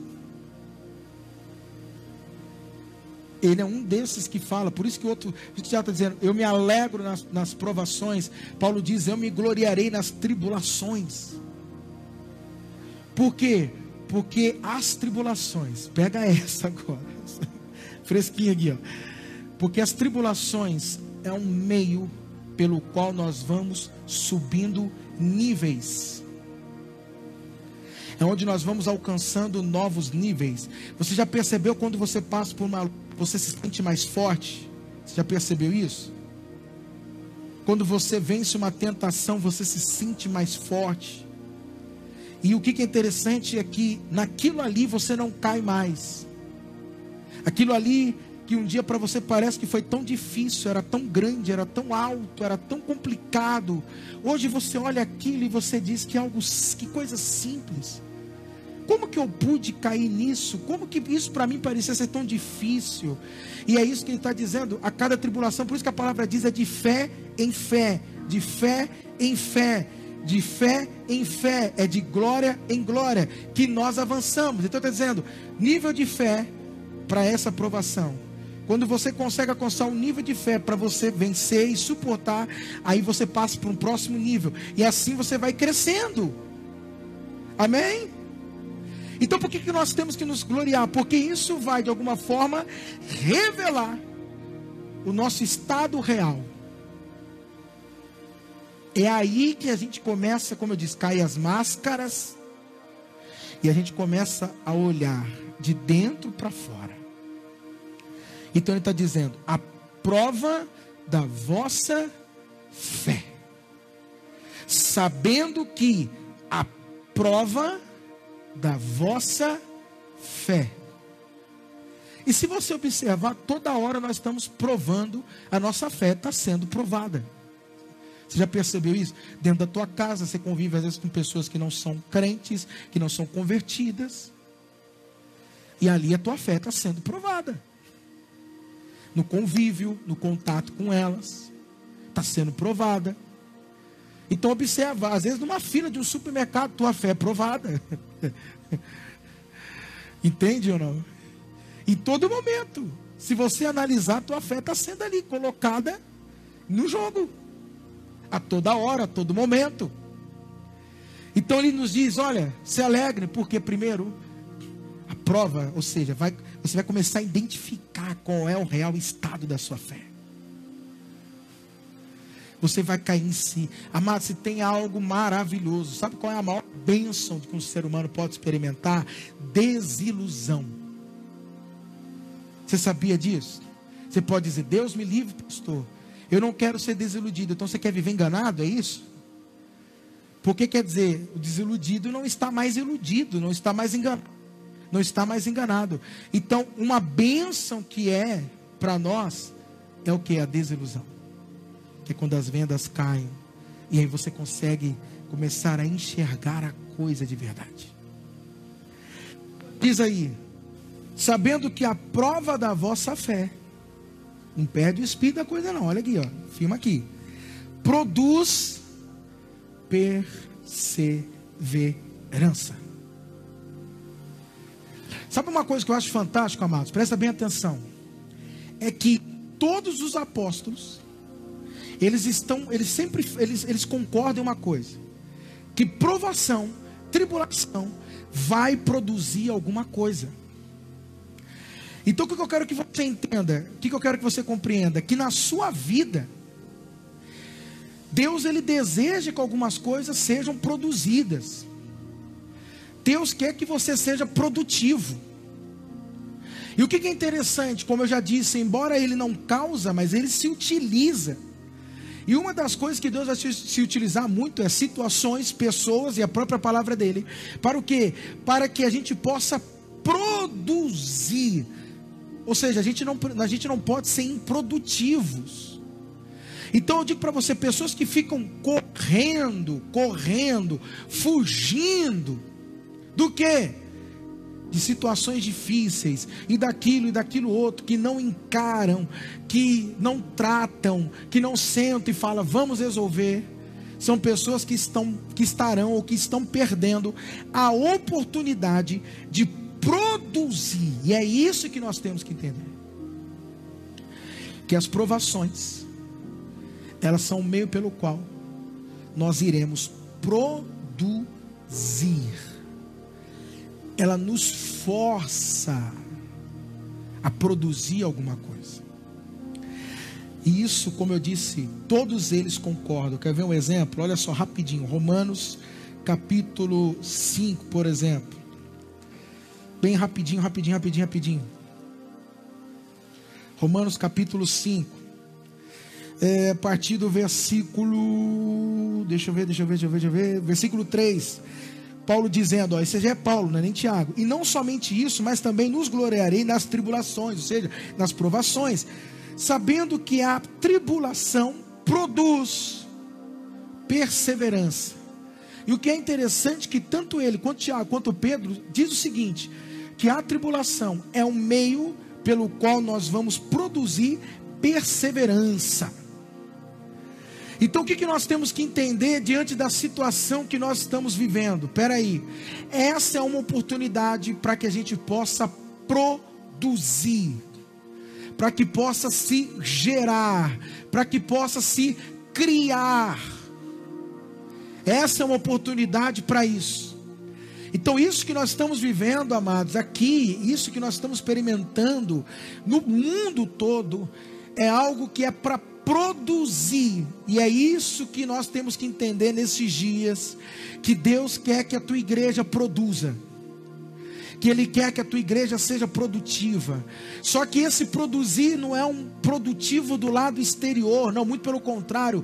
Ele é um desses que fala, por isso que o outro já está dizendo, eu me alegro nas, nas provações. Paulo diz, eu me gloriarei nas tribulações. Por quê? Porque as tribulações, pega essa agora, [LAUGHS] fresquinha aqui, ó. Porque as tribulações é um meio pelo qual nós vamos subindo níveis é onde nós vamos alcançando novos níveis. Você já percebeu quando você passa por uma você se sente mais forte? Você já percebeu isso? Quando você vence uma tentação, você se sente mais forte. E o que é interessante é que naquilo ali você não cai mais. Aquilo ali que um dia para você parece que foi tão difícil, era tão grande, era tão alto, era tão complicado. Hoje você olha aquilo e você diz que é algo, que coisa simples. Como que eu pude cair nisso? Como que isso para mim parecia ser tão difícil? E é isso que ele está dizendo, a cada tribulação, por isso que a palavra diz é de fé em fé, de fé em fé, de fé em fé, é de glória em glória, que nós avançamos. Então está dizendo, nível de fé para essa aprovação. Quando você consegue alcançar um nível de fé para você vencer e suportar, aí você passa para um próximo nível. E assim você vai crescendo. Amém? Então por que, que nós temos que nos gloriar? Porque isso vai, de alguma forma, revelar o nosso estado real. É aí que a gente começa, como eu disse, cair as máscaras e a gente começa a olhar de dentro para fora. Então ele está dizendo: a prova da vossa fé, sabendo que a prova da vossa fé. E se você observar, toda hora nós estamos provando, a nossa fé está sendo provada. Você já percebeu isso? Dentro da tua casa, você convive às vezes com pessoas que não são crentes, que não são convertidas. E ali a tua fé está sendo provada. No convívio, no contato com elas, está sendo provada. Então observa, às vezes numa fila de um supermercado, tua fé é provada. [LAUGHS] Entende ou não? Em todo momento. Se você analisar, tua fé está sendo ali colocada no jogo. A toda hora, a todo momento. Então ele nos diz: olha, se alegre, porque primeiro a prova, ou seja, vai, você vai começar a identificar qual é o real estado da sua fé. Você vai cair em si. Amado, se tem algo maravilhoso, sabe qual é a maior bênção que um ser humano pode experimentar? Desilusão. Você sabia disso? Você pode dizer, Deus me livre, pastor. Eu não quero ser desiludido. Então você quer viver enganado, é isso? Porque quer dizer, o desiludido não está mais iludido, não está mais enganado. Não está mais enganado. Então, uma bênção que é para nós é o que? A desilusão. Que é quando as vendas caem. E aí você consegue começar a enxergar a coisa de verdade. Diz aí, sabendo que a prova da vossa fé, não perde o espírito da coisa não, olha aqui, ó, firma aqui, produz perseverança. Sabe uma coisa que eu acho fantástico, amados? Presta bem atenção. É que todos os apóstolos, eles estão, eles sempre, eles, eles concordam em uma coisa: que provação, tribulação, vai produzir alguma coisa. Então o que eu quero que você entenda, o que eu quero que você compreenda, que na sua vida, Deus ele deseja que algumas coisas sejam produzidas. Deus quer que você seja produtivo. E o que é interessante, como eu já disse, embora ele não causa, mas ele se utiliza. E uma das coisas que Deus vai se, utilizar muito é situações, pessoas e a própria palavra dele. Para o quê? Para que a gente possa produzir ou seja, a gente não, a gente não pode ser improdutivos. Então eu digo para você, pessoas que ficam correndo, correndo, fugindo do que? De situações difíceis e daquilo e daquilo outro que não encaram, que não tratam, que não sentam e falam, vamos resolver. São pessoas que estão que estarão ou que estão perdendo a oportunidade de produzir. E é isso que nós temos que entender. Que as provações, elas são o meio pelo qual nós iremos produzir. Ela nos força a produzir alguma coisa. E isso, como eu disse, todos eles concordam. Quer ver um exemplo? Olha só rapidinho. Romanos capítulo 5, por exemplo. Bem rapidinho, rapidinho, rapidinho, rapidinho. Romanos capítulo 5. É, a partir do versículo. Deixa eu ver, deixa eu ver, deixa eu ver, deixa eu ver. Versículo 3. Paulo dizendo, ó, esse já é Paulo, não é nem Tiago. E não somente isso, mas também nos gloriarei nas tribulações, ou seja, nas provações, sabendo que a tribulação produz perseverança. E o que é interessante que tanto ele quanto Tiago quanto Pedro diz o seguinte: que a tribulação é um meio pelo qual nós vamos produzir perseverança. Então o que, que nós temos que entender diante da situação que nós estamos vivendo? Peraí, essa é uma oportunidade para que a gente possa produzir, para que possa se gerar, para que possa se criar. Essa é uma oportunidade para isso. Então, isso que nós estamos vivendo, amados, aqui, isso que nós estamos experimentando no mundo todo, é algo que é para produzir, e é isso que nós temos que entender nesses dias: que Deus quer que a tua igreja produza que Ele quer que a tua igreja seja produtiva. Só que esse produzir não é um produtivo do lado exterior, não, muito pelo contrário.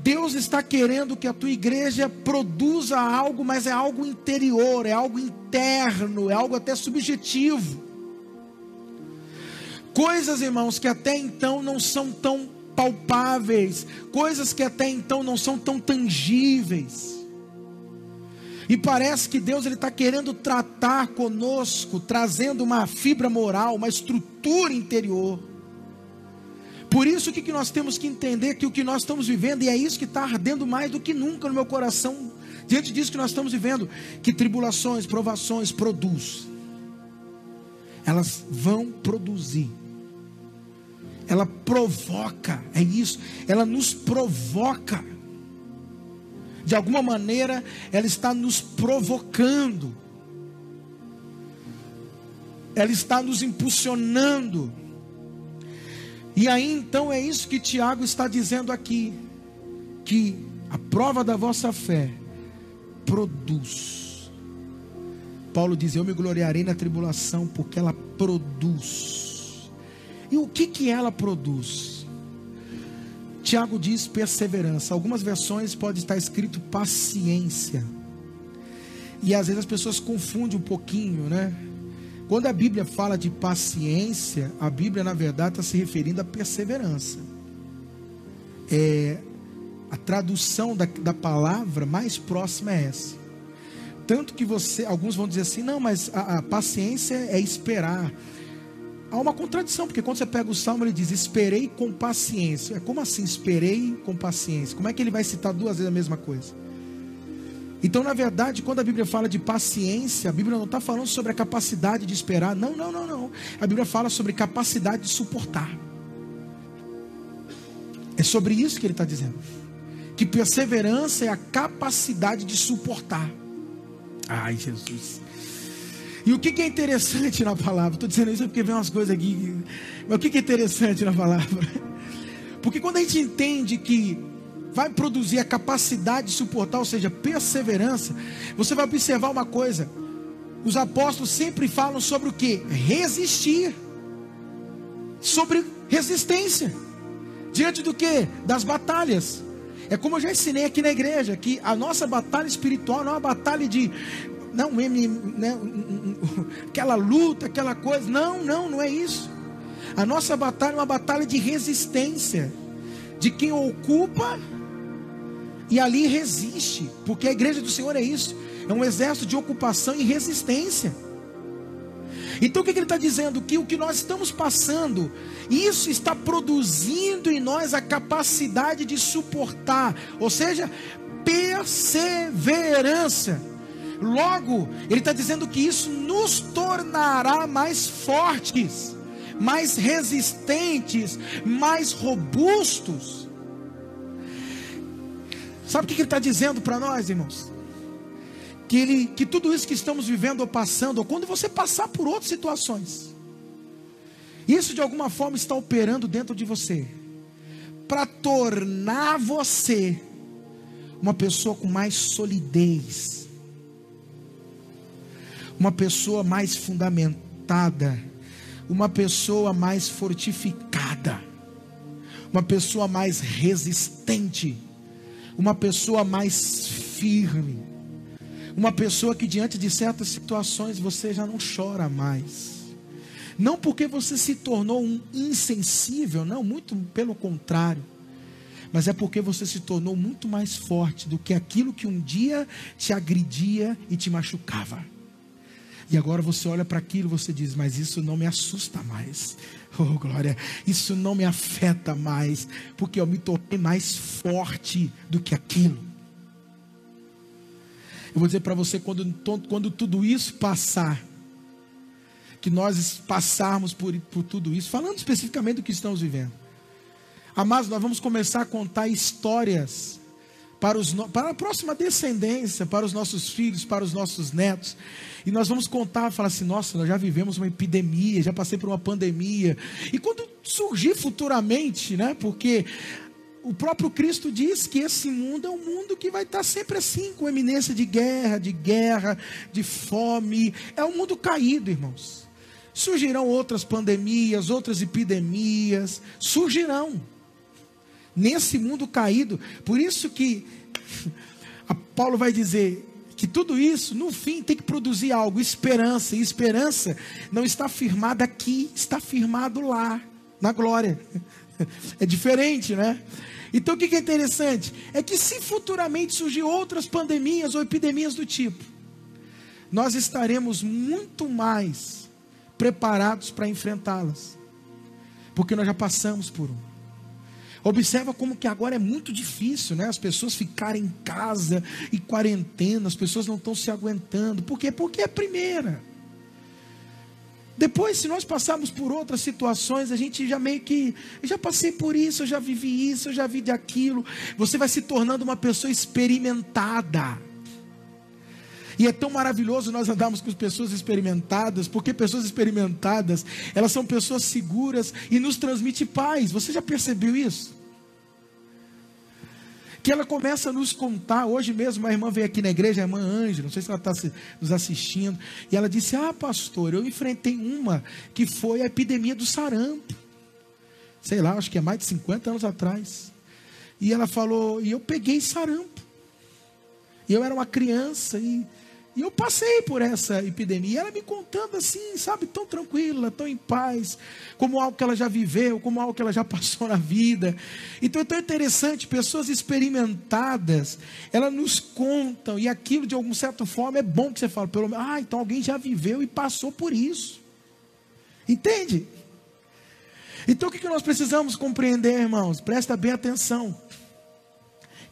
Deus está querendo que a tua igreja produza algo, mas é algo interior, é algo interno, é algo até subjetivo. Coisas, irmãos, que até então não são tão palpáveis, coisas que até então não são tão tangíveis. E parece que Deus ele está querendo tratar conosco, trazendo uma fibra moral, uma estrutura interior. Por isso que, que nós temos que entender que o que nós estamos vivendo, e é isso que está ardendo mais do que nunca no meu coração, diante disso que nós estamos vivendo, que tribulações, provações produz. elas vão produzir. Ela provoca, é isso, ela nos provoca. De alguma maneira, ela está nos provocando. Ela está nos impulsionando. E aí então é isso que Tiago está dizendo aqui: que a prova da vossa fé produz. Paulo diz: Eu me gloriarei na tribulação, porque ela produz. E o que, que ela produz? Tiago diz perseverança. Algumas versões pode estar escrito paciência. E às vezes as pessoas confundem um pouquinho, né? Quando a Bíblia fala de paciência, a Bíblia na verdade está se referindo à perseverança. É, a tradução da, da palavra mais próxima é essa. Tanto que você, alguns vão dizer assim, não, mas a, a paciência é esperar. Há uma contradição, porque quando você pega o salmo, ele diz: Esperei com paciência. É como assim, esperei com paciência? Como é que ele vai citar duas vezes a mesma coisa? Então, na verdade, quando a Bíblia fala de paciência, a Bíblia não está falando sobre a capacidade de esperar. Não, não, não, não. A Bíblia fala sobre capacidade de suportar. É sobre isso que ele está dizendo. Que perseverança é a capacidade de suportar. Ai, Jesus. E o que é interessante na palavra? Estou dizendo isso porque vem umas coisas aqui. Mas o que é interessante na palavra? [LAUGHS] Porque quando a gente entende que vai produzir a capacidade de suportar, ou seja, perseverança, você vai observar uma coisa. Os apóstolos sempre falam sobre o que? Resistir. Sobre resistência. Diante do que? Das batalhas. É como eu já ensinei aqui na igreja, que a nossa batalha espiritual não é uma batalha de não, né, aquela luta, aquela coisa. Não, não, não é isso. A nossa batalha é uma batalha de resistência, de quem ocupa e ali resiste, porque a igreja do Senhor é isso, é um exército de ocupação e resistência. Então o que ele está dizendo? Que o que nós estamos passando, isso está produzindo em nós a capacidade de suportar, ou seja, perseverança. Logo, ele está dizendo que isso nos tornará mais fortes, mais resistentes, mais robustos. Sabe o que ele está dizendo para nós, irmãos? Que, ele, que tudo isso que estamos vivendo ou passando, ou quando você passar por outras situações, isso de alguma forma está operando dentro de você, para tornar você uma pessoa com mais solidez, uma pessoa mais fundamentada, uma pessoa mais fortificada, uma pessoa mais resistente uma pessoa mais firme, uma pessoa que diante de certas situações você já não chora mais. Não porque você se tornou um insensível, não, muito pelo contrário. Mas é porque você se tornou muito mais forte do que aquilo que um dia te agredia e te machucava. E agora você olha para aquilo e você diz: Mas isso não me assusta mais. [LAUGHS] Oh, glória, isso não me afeta mais, porque eu me tornei mais forte do que aquilo. Eu vou dizer para você: quando, quando tudo isso passar, que nós passarmos por, por tudo isso, falando especificamente do que estamos vivendo, amados, nós vamos começar a contar histórias para, os, para a próxima descendência, para os nossos filhos, para os nossos netos. E nós vamos contar, falar assim: nossa, nós já vivemos uma epidemia, já passei por uma pandemia. E quando surgir futuramente, né? Porque o próprio Cristo diz que esse mundo é um mundo que vai estar sempre assim, com eminência de guerra, de guerra, de fome. É um mundo caído, irmãos. Surgirão outras pandemias, outras epidemias, surgirão nesse mundo caído. Por isso que [LAUGHS] Paulo vai dizer que tudo isso, no fim, tem que produzir algo, esperança. E esperança não está firmada aqui, está firmado lá, na glória. [LAUGHS] É diferente, né? Então o que é interessante? É que se futuramente surgir outras pandemias ou epidemias do tipo, nós estaremos muito mais preparados para enfrentá-las. Porque nós já passamos por um. Observa como que agora é muito difícil, né? As pessoas ficarem em casa e quarentena, as pessoas não estão se aguentando. Por quê? Porque é a primeira. Depois, se nós passarmos por outras situações, a gente já meio que, eu já passei por isso, eu já vivi isso, eu já vi aquilo. Você vai se tornando uma pessoa experimentada. E é tão maravilhoso nós andarmos com pessoas experimentadas, porque pessoas experimentadas, elas são pessoas seguras e nos transmitem paz. Você já percebeu isso? que ela começa a nos contar. Hoje mesmo, a irmã veio aqui na igreja, a irmã Ângela, não sei se ela está nos assistindo, e ela disse: Ah, pastor, eu enfrentei uma que foi a epidemia do sarampo. Sei lá, acho que é mais de 50 anos atrás. E ela falou: E eu peguei sarampo. E eu era uma criança, e e eu passei por essa epidemia, ela me contando assim, sabe, tão tranquila, tão em paz, como algo que ela já viveu, como algo que ela já [LAUGHS] passou na vida. Então é tão interessante, pessoas experimentadas, elas nos contam, e aquilo de alguma certa forma é bom que você fala, pelo menos, ah, então alguém já viveu e passou por isso. Entende? Então o que nós precisamos compreender, irmãos? Presta bem atenção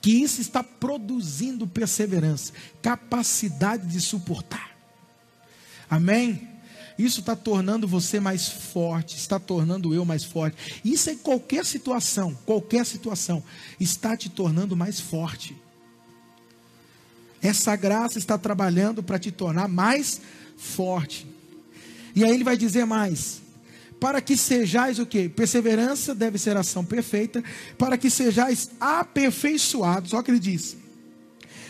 que isso está produzindo perseverança, capacidade de suportar. Amém? Isso está tornando você mais forte, está tornando eu mais forte. Isso em qualquer situação, qualquer situação, está te tornando mais forte. Essa graça está trabalhando para te tornar mais forte. E aí ele vai dizer mais: para que sejais o que? Perseverança deve ser ação perfeita, para que sejais aperfeiçoados. Olha o que ele diz.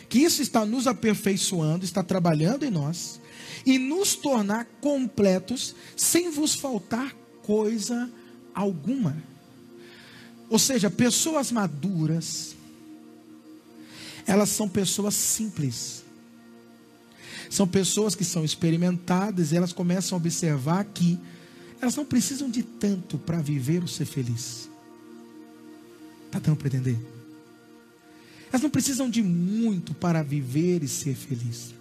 Que isso está nos aperfeiçoando, está trabalhando em nós, e nos tornar completos, sem vos faltar coisa alguma. Ou seja, pessoas maduras, elas são pessoas simples. São pessoas que são experimentadas e elas começam a observar que elas não precisam de tanto para viver ou ser feliz. Está dando para entender? Elas não precisam de muito para viver e ser feliz.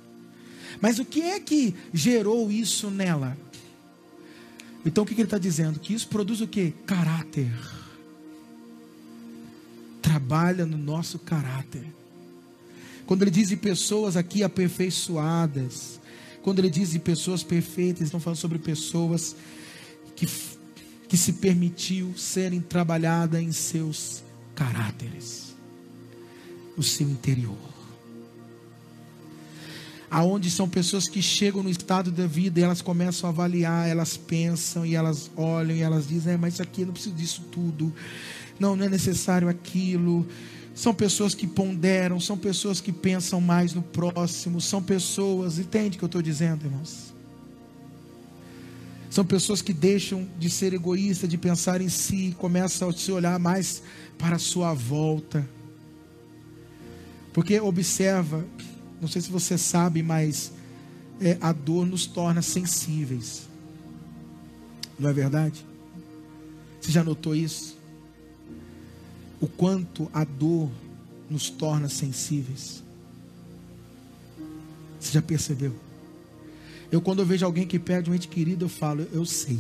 Mas o que é que gerou isso nela? Então o que, que ele está dizendo? Que isso produz o que? Caráter. Trabalha no nosso caráter. Quando ele diz de pessoas aqui aperfeiçoadas, quando ele diz de pessoas perfeitas, estão falando sobre pessoas que, que se permitiu serem trabalhada em seus caráteres, o seu interior. Aonde são pessoas que chegam no estado da vida e elas começam a avaliar, elas pensam e elas olham e elas dizem: é, mas isso aqui eu não preciso disso tudo, não, não é necessário aquilo. São pessoas que ponderam, são pessoas que pensam mais no próximo, são pessoas, entende o que eu estou dizendo, irmãos? São pessoas que deixam de ser egoístas, de pensar em si, começam a se olhar mais para a sua volta. Porque observa, não sei se você sabe, mas é, a dor nos torna sensíveis. Não é verdade? Você já notou isso? O quanto a dor nos torna sensíveis. Você já percebeu? Eu, quando eu vejo alguém que perde um ente querido, eu falo, eu sei.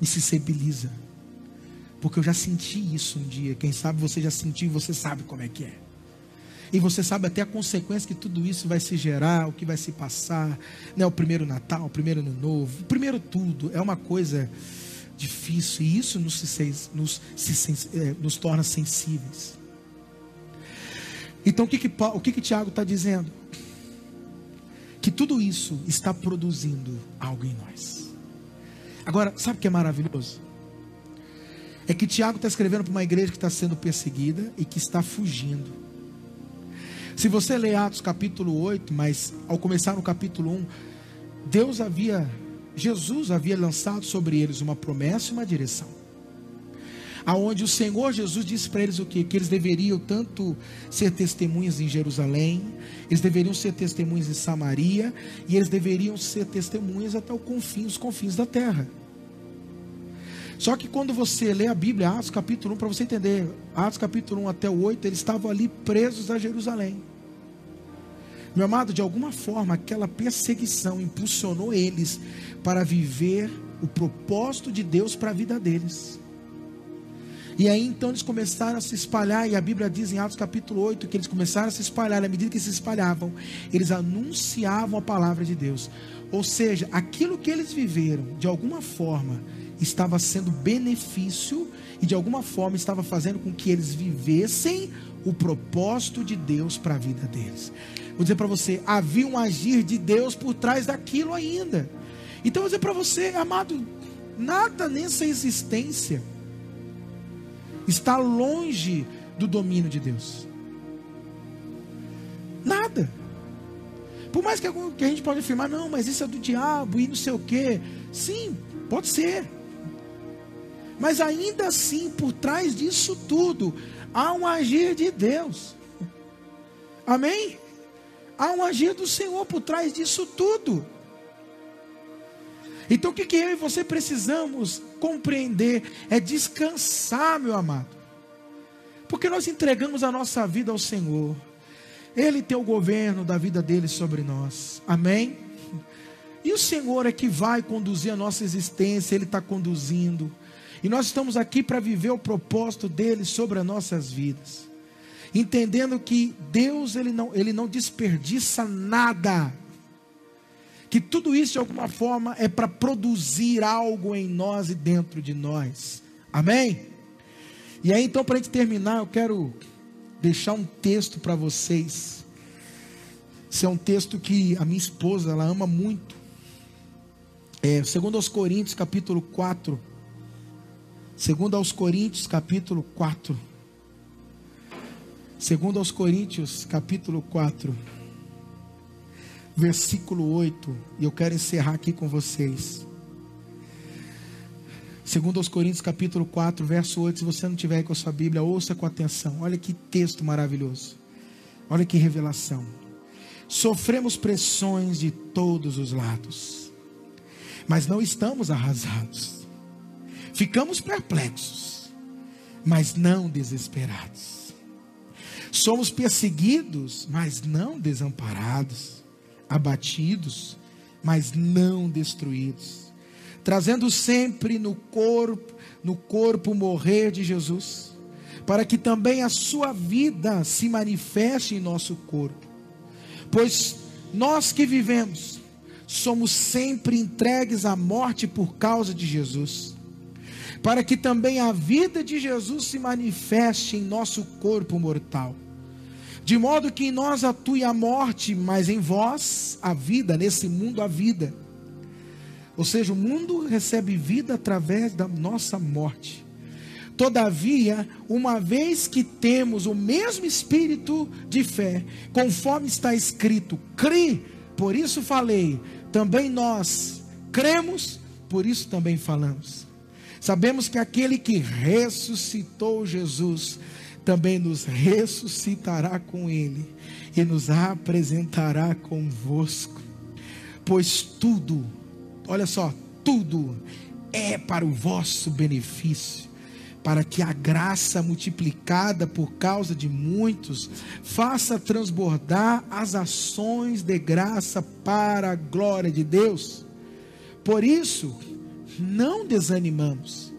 Me sensibiliza. Porque eu já senti isso um dia. Quem sabe você já sentiu, você sabe como é que é. E você sabe até a consequência que tudo isso vai se gerar, o que vai se passar. Né? O primeiro Natal, o primeiro Ano Novo, o primeiro tudo. É uma coisa difícil. E isso nos, nos, se, é, nos torna sensíveis. Então o que, que, o que, que Tiago está dizendo? Que tudo isso está produzindo algo em nós. Agora, sabe o que é maravilhoso? É que Tiago está escrevendo para uma igreja que está sendo perseguida e que está fugindo. Se você ler Atos capítulo 8, mas ao começar no capítulo 1, Deus havia, Jesus havia lançado sobre eles uma promessa e uma direção aonde o Senhor Jesus disse para eles o quê? Que eles deveriam tanto ser testemunhas em Jerusalém, eles deveriam ser testemunhas em Samaria, e eles deveriam ser testemunhas até o os confins da terra. Só que quando você lê a Bíblia, Atos capítulo 1, para você entender, Atos capítulo 1 até o 8, eles estavam ali presos a Jerusalém. Meu amado, de alguma forma, aquela perseguição impulsionou eles para viver o propósito de Deus para a vida deles. E aí então eles começaram a se espalhar, e a Bíblia diz em Atos capítulo 8 que eles começaram a se espalhar, à medida que se espalhavam, eles anunciavam a palavra de Deus. Ou seja, aquilo que eles viveram, de alguma forma, estava sendo benefício e de alguma forma estava fazendo com que eles vivessem o propósito de Deus para a vida deles. Vou dizer para você, havia um agir de Deus por trás daquilo ainda. Então vou dizer para você, amado, nada nessa existência está longe do domínio de Deus. Nada. Por mais que, a gente pode afirmar, não, mas isso é do diabo e não sei o quê. Sim, pode ser. Mas ainda assim, por trás disso tudo, há um agir de Deus. Amém? Há um agir do Senhor por trás disso tudo. Então o que, que eu e você precisamos compreender é descansar, meu amado. Porque nós entregamos a nossa vida ao Senhor. Ele tem o governo da vida dele sobre nós. Amém? E o Senhor é que vai conduzir a nossa existência, Ele está conduzindo. E nós estamos aqui para viver o propósito dele sobre as nossas vidas. Entendendo que Deus ele não, ele não desperdiça nada. Que tudo isso de alguma forma é para produzir algo em nós e dentro de nós. Amém? E aí então para a gente terminar, eu quero deixar um texto para vocês. Esse é um texto que a minha esposa ela ama muito. É, segundo aos Coríntios, capítulo 4 Segundo aos Coríntios, capítulo 4. Segundo aos Coríntios, capítulo 4. Versículo 8. E eu quero encerrar aqui com vocês. Segundo aos Coríntios, capítulo 4, verso 8. Se você não tiver aí com a sua Bíblia, ouça com atenção. Olha que texto maravilhoso. Olha que revelação. Sofremos pressões de todos os lados, mas não estamos arrasados Ficamos perplexos, mas não desesperados. Somos perseguidos, mas não desamparados. Abatidos, mas não destruídos. Trazendo sempre no corpo, no corpo morrer de Jesus, para que também a sua vida se manifeste em nosso corpo. Pois nós que vivemos, somos sempre entregues à morte por causa de Jesus para que também a vida de Jesus se manifeste em nosso corpo mortal. De modo que em nós atue a morte, mas em vós a vida, nesse mundo a vida. Ou seja, o mundo recebe vida através da nossa morte. Todavia, uma vez que temos o mesmo espírito de fé, conforme está escrito, crê, por isso falei, também nós cremos, por isso também falamos. Sabemos que aquele que ressuscitou Jesus também nos ressuscitará com Ele e nos apresentará convosco. Pois tudo, olha só, tudo é para o vosso benefício, para que a graça multiplicada por causa de muitos faça transbordar as ações de graça para a glória de Deus. Por isso, não desanimamos.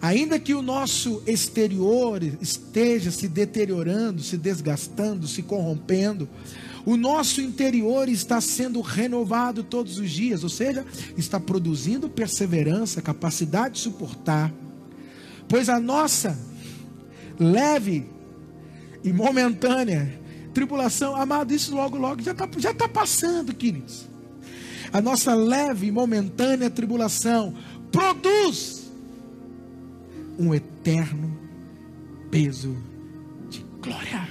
Ainda que o nosso exterior esteja se deteriorando, se desgastando, se corrompendo, o nosso interior está sendo renovado todos os dias, ou seja, está produzindo perseverança, capacidade de suportar. Pois a nossa leve e momentânea tribulação, amado, isso logo, logo já está já tá passando, queridos. A nossa leve e momentânea tribulação produz um eterno peso de glória.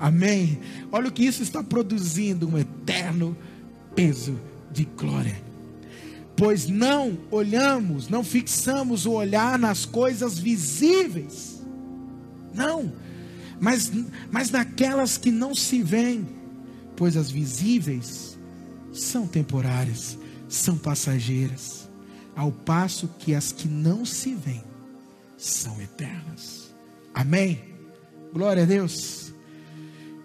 Amém. Olha o que isso está produzindo: um eterno peso de glória. Pois não olhamos, não fixamos o olhar nas coisas visíveis, não, mas, mas naquelas que não se veem, pois as visíveis são temporárias, são passageiras ao passo que as que não se veem são eternas. Amém? Glória a Deus.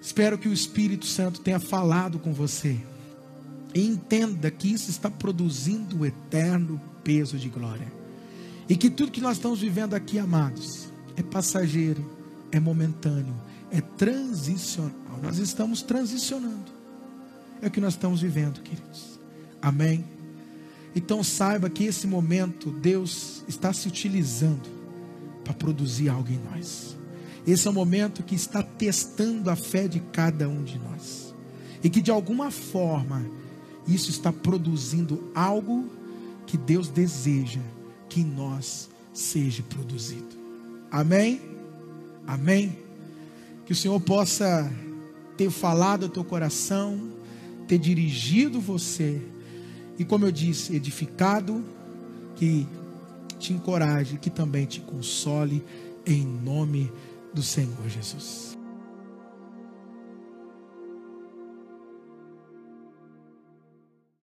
Espero que o Espírito Santo tenha falado com você. E entenda que isso está produzindo o eterno peso de glória. E que tudo que nós estamos vivendo aqui, amados, é passageiro, é momentâneo, é transicional. Nós estamos transicionando. É o que nós estamos vivendo, queridos. Amém? Então saiba que esse momento Deus está se utilizando para produzir algo em nós. Esse é o momento que está testando a fé de cada um de nós. E que de alguma forma isso está produzindo algo que Deus deseja que em nós seja produzido. Amém? Amém? Que o Senhor possa ter falado ao teu coração, ter dirigido você, e como eu disse, edificado, que te encoraje, que também te console, em nome do Senhor Jesus.